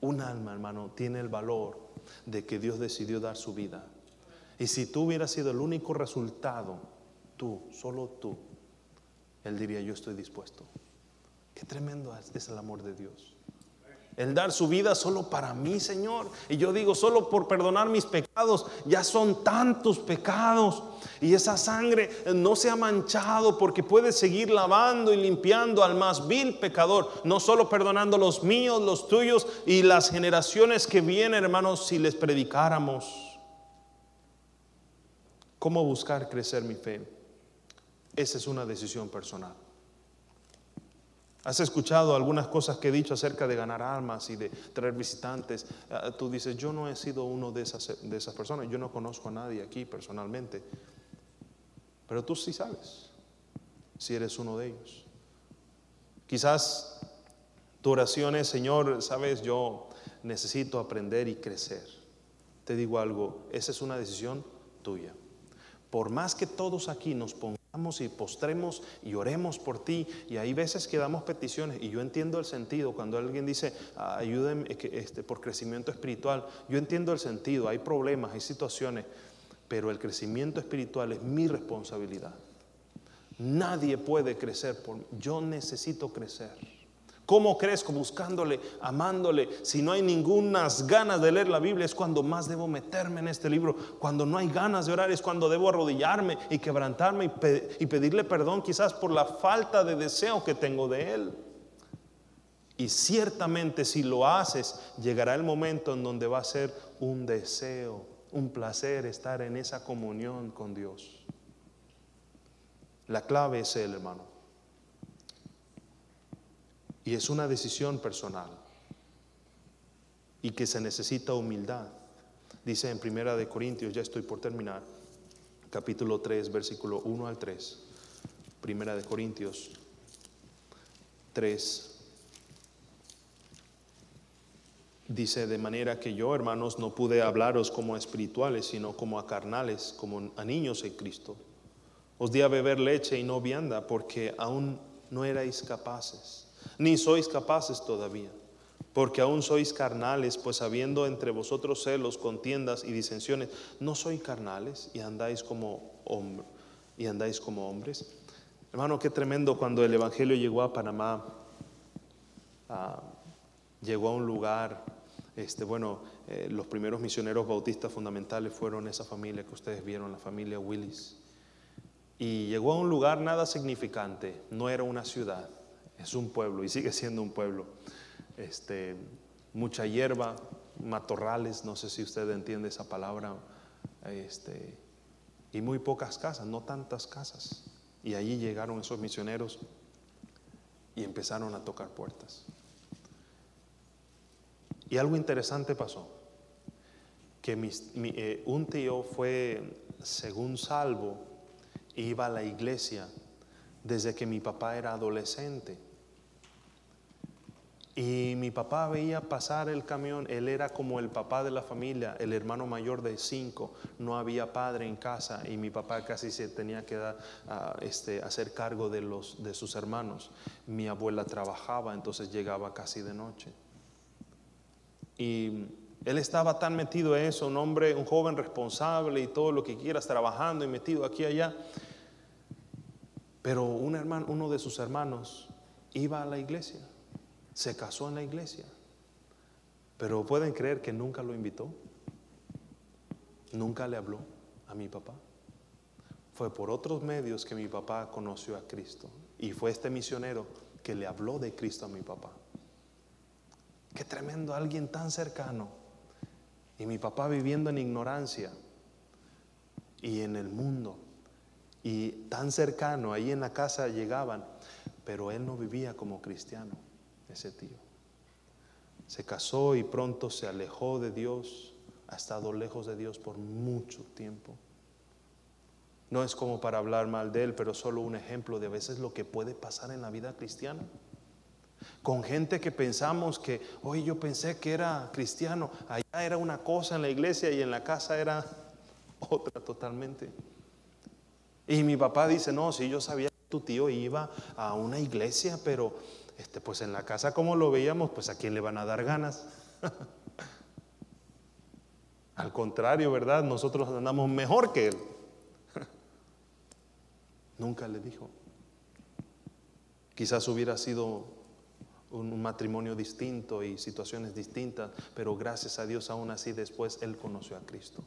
Un alma, hermano, tiene el valor de que Dios decidió dar su vida. Y si tú hubieras sido el único resultado, tú, solo tú, Él diría, yo estoy dispuesto. Qué tremendo es el amor de Dios. El dar su vida solo para mí, Señor. Y yo digo, solo por perdonar mis pecados. Ya son tantos pecados. Y esa sangre no se ha manchado porque puede seguir lavando y limpiando al más vil pecador. No solo perdonando los míos, los tuyos y las generaciones que vienen, hermanos, si les predicáramos. ¿Cómo buscar crecer mi fe? Esa es una decisión personal. Has escuchado algunas cosas que he dicho acerca de ganar almas y de traer visitantes. Ah, tú dices, yo no he sido uno de esas, de esas personas, yo no conozco a nadie aquí personalmente. Pero tú sí sabes si eres uno de ellos. Quizás tu oración es, Señor, sabes, yo necesito aprender y crecer. Te digo algo, esa es una decisión tuya. Por más que todos aquí nos pongamos y postremos y oremos por ti. Y hay veces que damos peticiones y yo entiendo el sentido. Cuando alguien dice, ayúdenme este, por crecimiento espiritual, yo entiendo el sentido. Hay problemas, hay situaciones, pero el crecimiento espiritual es mi responsabilidad. Nadie puede crecer por Yo necesito crecer. ¿Cómo crezco? Buscándole, amándole. Si no hay ningunas ganas de leer la Biblia es cuando más debo meterme en este libro. Cuando no hay ganas de orar es cuando debo arrodillarme y quebrantarme y, pedirle perdón quizás por la falta de deseo que tengo de Él. Y ciertamente si lo haces, llegará el momento en donde va a ser un deseo, un placer estar en esa comunión con Dios. La clave es Él, hermano. Y es una decisión personal. Y que se necesita humildad. Dice en Primera de Corintios, ya estoy por terminar, capítulo 3, versículo 1 al 3. Primera de Corintios 3. Dice, de manera que yo, hermanos, no pude hablaros como espirituales, sino como a carnales, como a niños en Cristo. Os di a beber leche y no vianda, porque aún no erais capaces ni sois capaces todavía, porque aún sois carnales, pues habiendo entre vosotros celos, contiendas y disensiones, no sois carnales y andáis como hombres y andáis como. Hermano, qué tremendo cuando el evangelio llegó a Panamá, ah, llegó a un lugar, este, bueno, eh, los primeros misioneros bautistas fundamentales fueron esa familia que ustedes vieron, la familia Willis. Y llegó a un lugar nada significante, no era una ciudad es un pueblo y sigue siendo un pueblo. Este, mucha hierba, matorrales, no sé si usted entiende esa palabra, este, y muy pocas casas, no tantas casas. Y allí llegaron esos misioneros y empezaron a tocar puertas. Y algo interesante pasó, que eh, un tío fue, según salvo, iba a la iglesia desde que mi papá era adolescente. Y mi papá veía pasar el camión, él era como el papá de la familia, el hermano mayor de cinco, no había padre en casa y mi papá casi se tenía que dar, este, hacer cargo de sus hermanos. Mi abuela trabajaba, entonces llegaba casi de noche. Y él estaba tan metido en eso, un hombre, un joven responsable y todo lo que quieras, trabajando y metido aquí y allá. Pero un hermano, uno de sus hermanos iba a la iglesia se casó en la iglesia. Pero pueden creer que nunca lo invitó. Nunca le habló a mi papá. Fue por otros medios que mi papá conoció a Cristo. Y fue este misionero que le habló de Cristo a mi papá. Qué tremendo, alguien tan cercano. Y mi papá viviendo en ignorancia y en el mundo. Y tan cercano, ahí en la casa llegaban, pero él no vivía como cristiano ese tío. Se casó y pronto se alejó de Dios, ha estado lejos de Dios por mucho tiempo. No es como para hablar mal de él, pero solo un ejemplo de a veces lo que puede pasar en la vida cristiana. Con gente que pensamos que, oye, yo pensé que era cristiano, allá era una cosa en la iglesia y en la casa era otra totalmente. Y mi papá dice, no, si yo sabía que tu tío iba a una iglesia, pero este, pues en la casa como lo veíamos, pues a quién le van a dar ganas. Al contrario, ¿verdad? Nosotros andamos mejor que él. Nunca le dijo. Quizás hubiera sido un matrimonio distinto y situaciones distintas, pero gracias a Dios aún así después Él conoció a Cristo.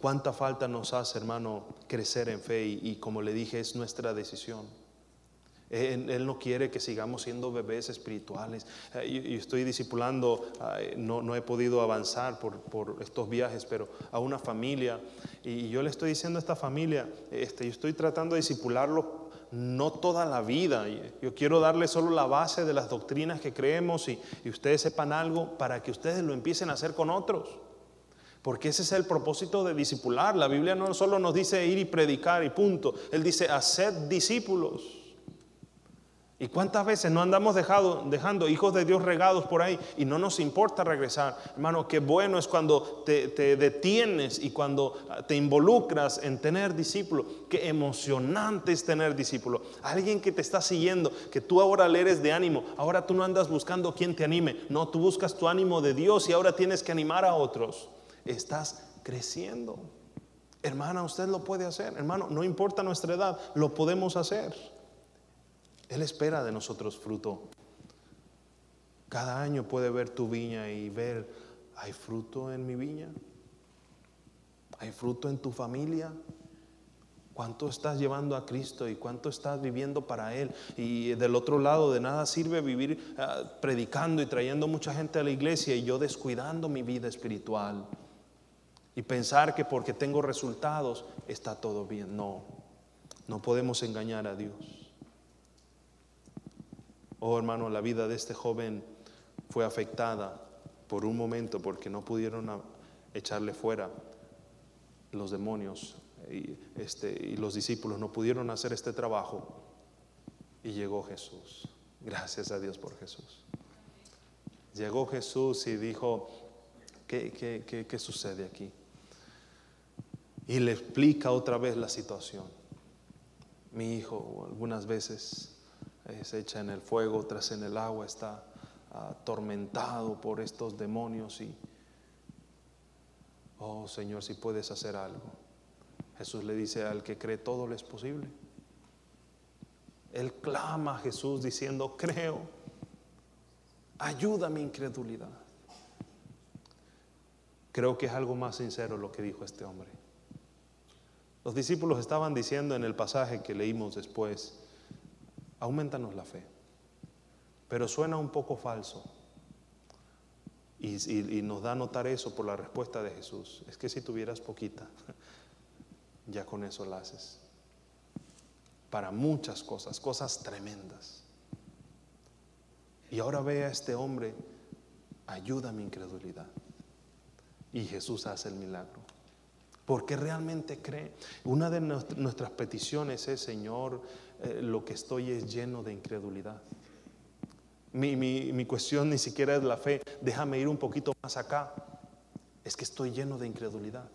¿Cuánta falta nos hace, hermano, crecer en fe? y como le dije, es nuestra decisión. Él, no quiere que sigamos siendo bebés espirituales. Eh, y, estoy discipulando, no, no, he podido avanzar por, por, estos viajes, pero a una familia. Y yo le estoy diciendo a esta familia, este, yo estoy tratando de discipularlo no toda la vida. Yo quiero darle solo la base de las doctrinas que creemos y, y ustedes sepan algo para que ustedes lo empiecen a hacer con otros. Porque ese es el propósito de discipular. La Biblia no solo nos dice ir y predicar y punto. Él dice, haced discípulos. ¿Y cuántas veces no andamos dejando hijos de Dios regados por ahí y no nos importa regresar? Hermano, qué bueno es cuando te, detienes y cuando te involucras en tener discípulos. Qué emocionante es tener discípulos. Alguien que te está siguiendo, que tú ahora le eres de ánimo. Ahora tú no andas buscando quien te anime. No, tú buscas tu ánimo de Dios y ahora tienes que animar a otros. Estás creciendo. Hermana, usted lo puede hacer. Hermano, no importa nuestra edad, lo podemos hacer. Él espera de nosotros fruto. Cada año puede ver tu viña y ver, ¿hay fruto en mi viña? ¿Hay fruto en tu familia? ¿Cuánto estás llevando a Cristo y cuánto estás viviendo para Él? Y del otro lado, de nada sirve vivir ah, predicando y trayendo mucha gente a la iglesia y yo descuidando mi vida espiritual. Y pensar que porque tengo resultados está todo bien. No, no podemos engañar a Dios. Oh hermano, la vida de este joven fue afectada por un momento porque no pudieron echarle fuera los demonios y, este, y los discípulos no pudieron hacer este trabajo y llegó Jesús. Gracias a Dios por Jesús. Llegó Jesús y dijo, ¿qué, qué, qué, sucede aquí? Y le explica otra vez la situación. Mi hijo algunas veces se echa en el fuego, otras en el agua, está atormentado por estos demonios y, oh Señor, si puedes hacer algo. Jesús le dice al que cree todo le es posible. Él clama a Jesús diciendo, creo, ayuda mi incredulidad. Creo que es algo más sincero lo que dijo este hombre. Los discípulos estaban diciendo en el pasaje que leímos después, aumentanos la fe. Pero suena un poco falso. Y, nos da a notar eso por la respuesta de Jesús. Es que si tuvieras poquita, ya con eso la haces. Para muchas cosas, cosas tremendas. Y ahora ve a este hombre, ayuda a mi incredulidad. Y Jesús hace el milagro. Porque realmente cree. Una de nuestras peticiones es, Señor, eh, lo que estoy es lleno de incredulidad. Mi, mi, mi cuestión ni siquiera es la fe. Déjame ir un poquito más acá. Es que estoy lleno de incredulidad.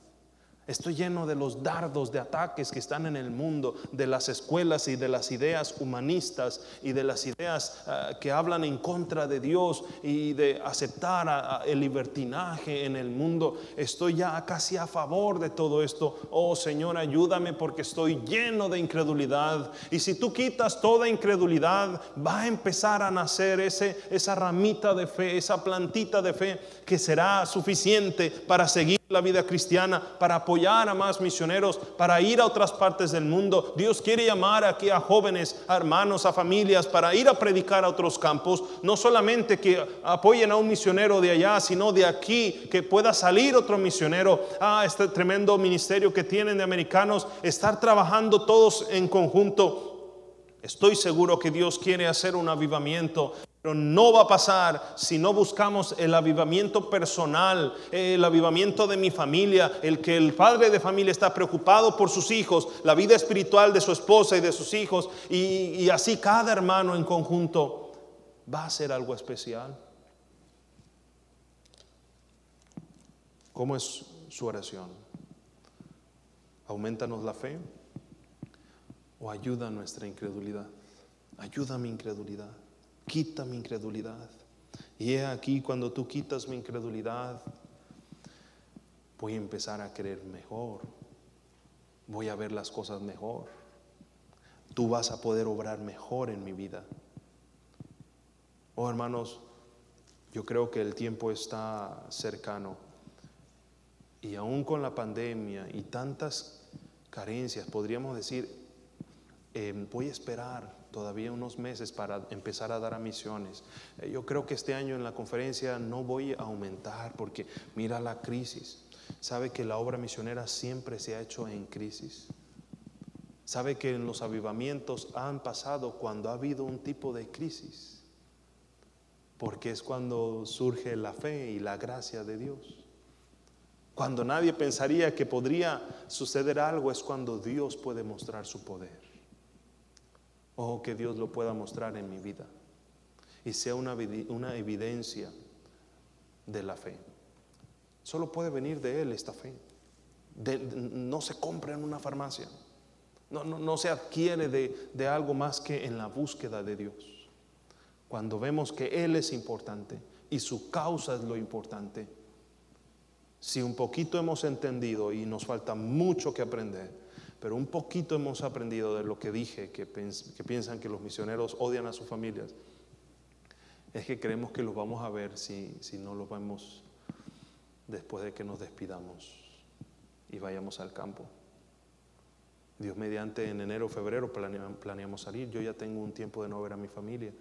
Estoy lleno de los dardos de ataques que están en el mundo, de las escuelas y de las ideas humanistas y de las ideas ah, que hablan en contra de Dios y de aceptar el libertinaje en el mundo. Estoy ya casi a favor de todo esto. Oh Señor, ayúdame porque estoy lleno de incredulidad. Y si tú quitas toda incredulidad, va a empezar a nacer ese, esa ramita de fe, esa plantita de fe que será suficiente para seguir la vida cristiana, para apoyar a más misioneros, para ir a otras partes del mundo. Dios quiere llamar aquí a jóvenes, a hermanos, a familias, para ir a predicar a otros campos. No solamente que apoyen a un misionero de allá, sino de aquí, que pueda salir otro misionero a este tremendo ministerio que tienen de americanos, estar trabajando todos en conjunto. Estoy seguro que Dios quiere hacer un avivamiento pero no va a pasar si no buscamos el avivamiento personal, el avivamiento de mi familia, el que el padre de familia está preocupado por sus hijos, la vida espiritual de su esposa y de sus hijos, y, así cada hermano en conjunto va a ser algo especial. ¿Cómo es su oración? ¿Aumentanos la fe o ayuda nuestra incredulidad? Ayuda mi incredulidad. Quita mi incredulidad. Y he aquí cuando tú quitas mi incredulidad, voy a empezar a creer mejor. Voy a ver las cosas mejor. Tú vas a poder obrar mejor en mi vida. Oh hermanos, yo creo que el tiempo está cercano. Y aún con la pandemia y tantas carencias, podríamos decir, eh, voy a esperar todavía unos meses para empezar a dar a misiones. Eh, yo creo que este año en la conferencia no voy a aumentar porque mira la crisis. ¿Sabe que la obra misionera siempre se ha hecho en crisis? ¿Sabe que en los avivamientos han pasado cuando ha habido un tipo de crisis? Porque es cuando surge la fe y la gracia de Dios. Cuando nadie pensaría que podría suceder algo es cuando Dios puede mostrar su poder. Oh, que Dios lo pueda mostrar en mi vida y sea una, una evidencia de la fe. Solo puede venir de Él esta fe. no se compra en una farmacia. No, no, se adquiere de, de algo más que en la búsqueda de Dios. Cuando vemos que Él es importante y su causa es lo importante. Si un poquito hemos entendido y nos falta mucho que aprender, pero un poquito hemos aprendido de lo que dije, que, piensan que los misioneros odian a sus familias. Es que creemos que los vamos a ver si, si no los vemos después de que nos despidamos y vayamos al campo. Dios mediante en enero o febrero planeamos salir. Yo ya tengo un tiempo de no ver a mi familia.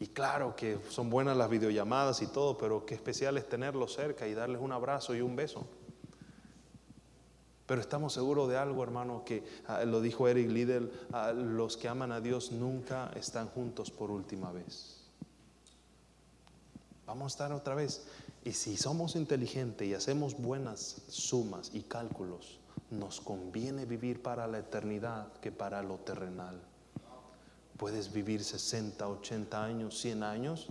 Y claro que son buenas las videollamadas y todo, pero qué especial es tenerlos cerca y darles un abrazo y un beso. Pero estamos seguros de algo, hermano, que ah, lo dijo Eric Liddell, ah, los que aman a Dios nunca están juntos por última vez. Vamos a estar otra vez. Y si somos inteligentes y hacemos buenas sumas y cálculos, nos conviene vivir para la eternidad que para lo terrenal. Puedes vivir 60, 80 años, 100 años,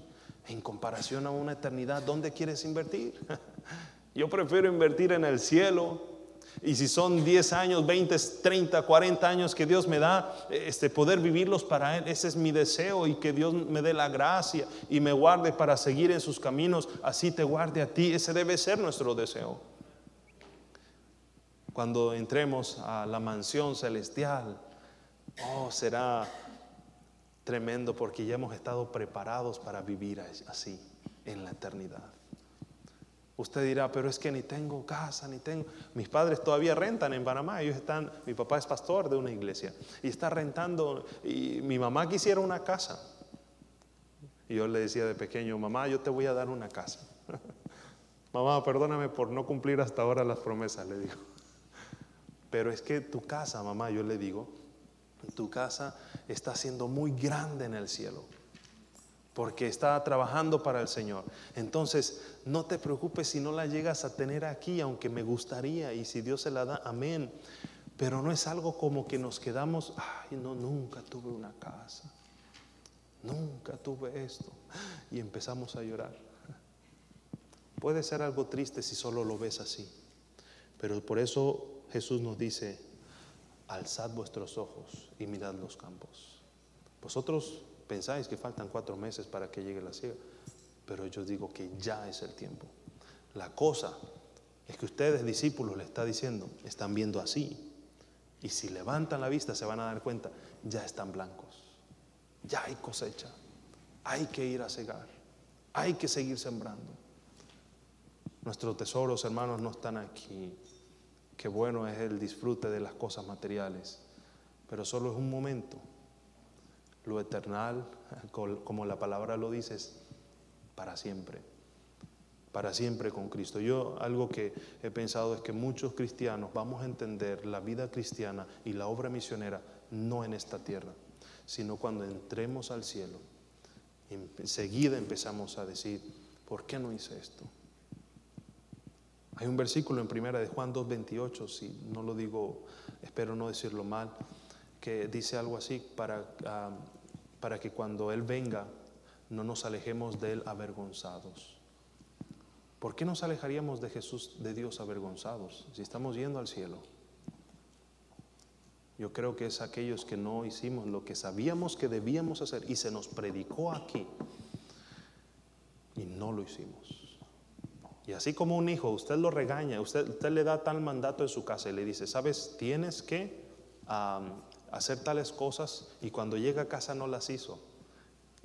en comparación a una eternidad, ¿dónde quieres invertir? Yo prefiero invertir en el cielo y si son 10 años, 20, 30, 40 años que Dios me da, este, poder vivirlos para Él, ese es mi deseo y que Dios me dé la gracia y me guarde para seguir en sus caminos, así te guarde a ti, ese debe ser nuestro deseo. Cuando entremos a la mansión celestial, oh, será tremendo porque ya hemos estado preparados para vivir así en la eternidad. Usted dirá, pero es que ni tengo casa, ni tengo... Mis padres todavía rentan en Panamá, ellos están, mi papá es pastor de una iglesia y está rentando, y mi mamá quisiera una casa. Y yo le decía de pequeño, mamá, yo te voy a dar una casa. mamá, perdóname por no cumplir hasta ahora las promesas, le digo. Pero es que tu casa, mamá, yo le digo, tu casa está siendo muy grande en el cielo porque está trabajando para el Señor. Entonces, no te preocupes si no la llegas a tener aquí, aunque me gustaría, y si Dios se la da, amén. Pero no es algo como que nos quedamos, ay, no, nunca tuve una casa, nunca tuve esto, y empezamos a llorar. Puede ser algo triste si solo lo ves así, pero por eso Jesús nos dice, alzad vuestros ojos y mirad los campos. Vosotros pensáis que faltan cuatro meses para que llegue la ciega, pero yo digo que ya es el tiempo. La cosa es que ustedes, discípulos, le está diciendo, están viendo así. Y si levantan la vista se van a dar cuenta, ya están blancos, ya hay cosecha, hay que ir a cegar, hay que seguir sembrando. Nuestros tesoros, hermanos, no están aquí. Qué bueno es el disfrute de las cosas materiales, pero solo es un momento lo eternal, como la palabra lo dice, es para siempre, para siempre con Cristo. Yo algo que he pensado es que muchos cristianos vamos a entender la vida cristiana y la obra misionera no en esta tierra, sino cuando entremos al cielo. Enseguida empezamos a decir, ¿por qué no hice esto? Hay un versículo en primera de Juan 2.28, si no lo digo, espero no decirlo mal, que dice algo así, para, ah, para que cuando Él venga no nos alejemos de Él avergonzados. ¿Por qué nos alejaríamos de Jesús, de Dios avergonzados, si estamos yendo al cielo? Yo creo que es aquellos que no hicimos lo que sabíamos que debíamos hacer y se nos predicó aquí y no lo hicimos. Y así como un hijo, usted lo regaña, usted, usted le da tal mandato en su casa y le dice, sabes, tienes que hacer tales cosas y cuando llega a casa no las hizo.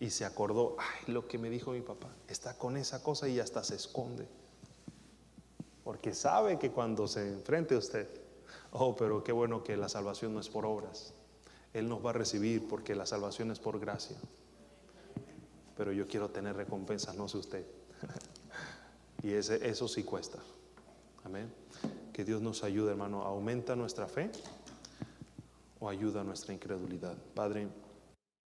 Y se acordó, ay, lo que me dijo mi papá, está con esa cosa y hasta se esconde. Porque sabe que cuando se enfrente a usted, oh, pero qué bueno que la salvación no es por obras. Él nos va a recibir porque la salvación es por gracia. Pero yo quiero tener recompensas, no sé usted. y ese, eso sí cuesta. Amén. Que Dios nos ayude, hermano. Aumenta nuestra fe o ayuda nuestra incredulidad. Padre,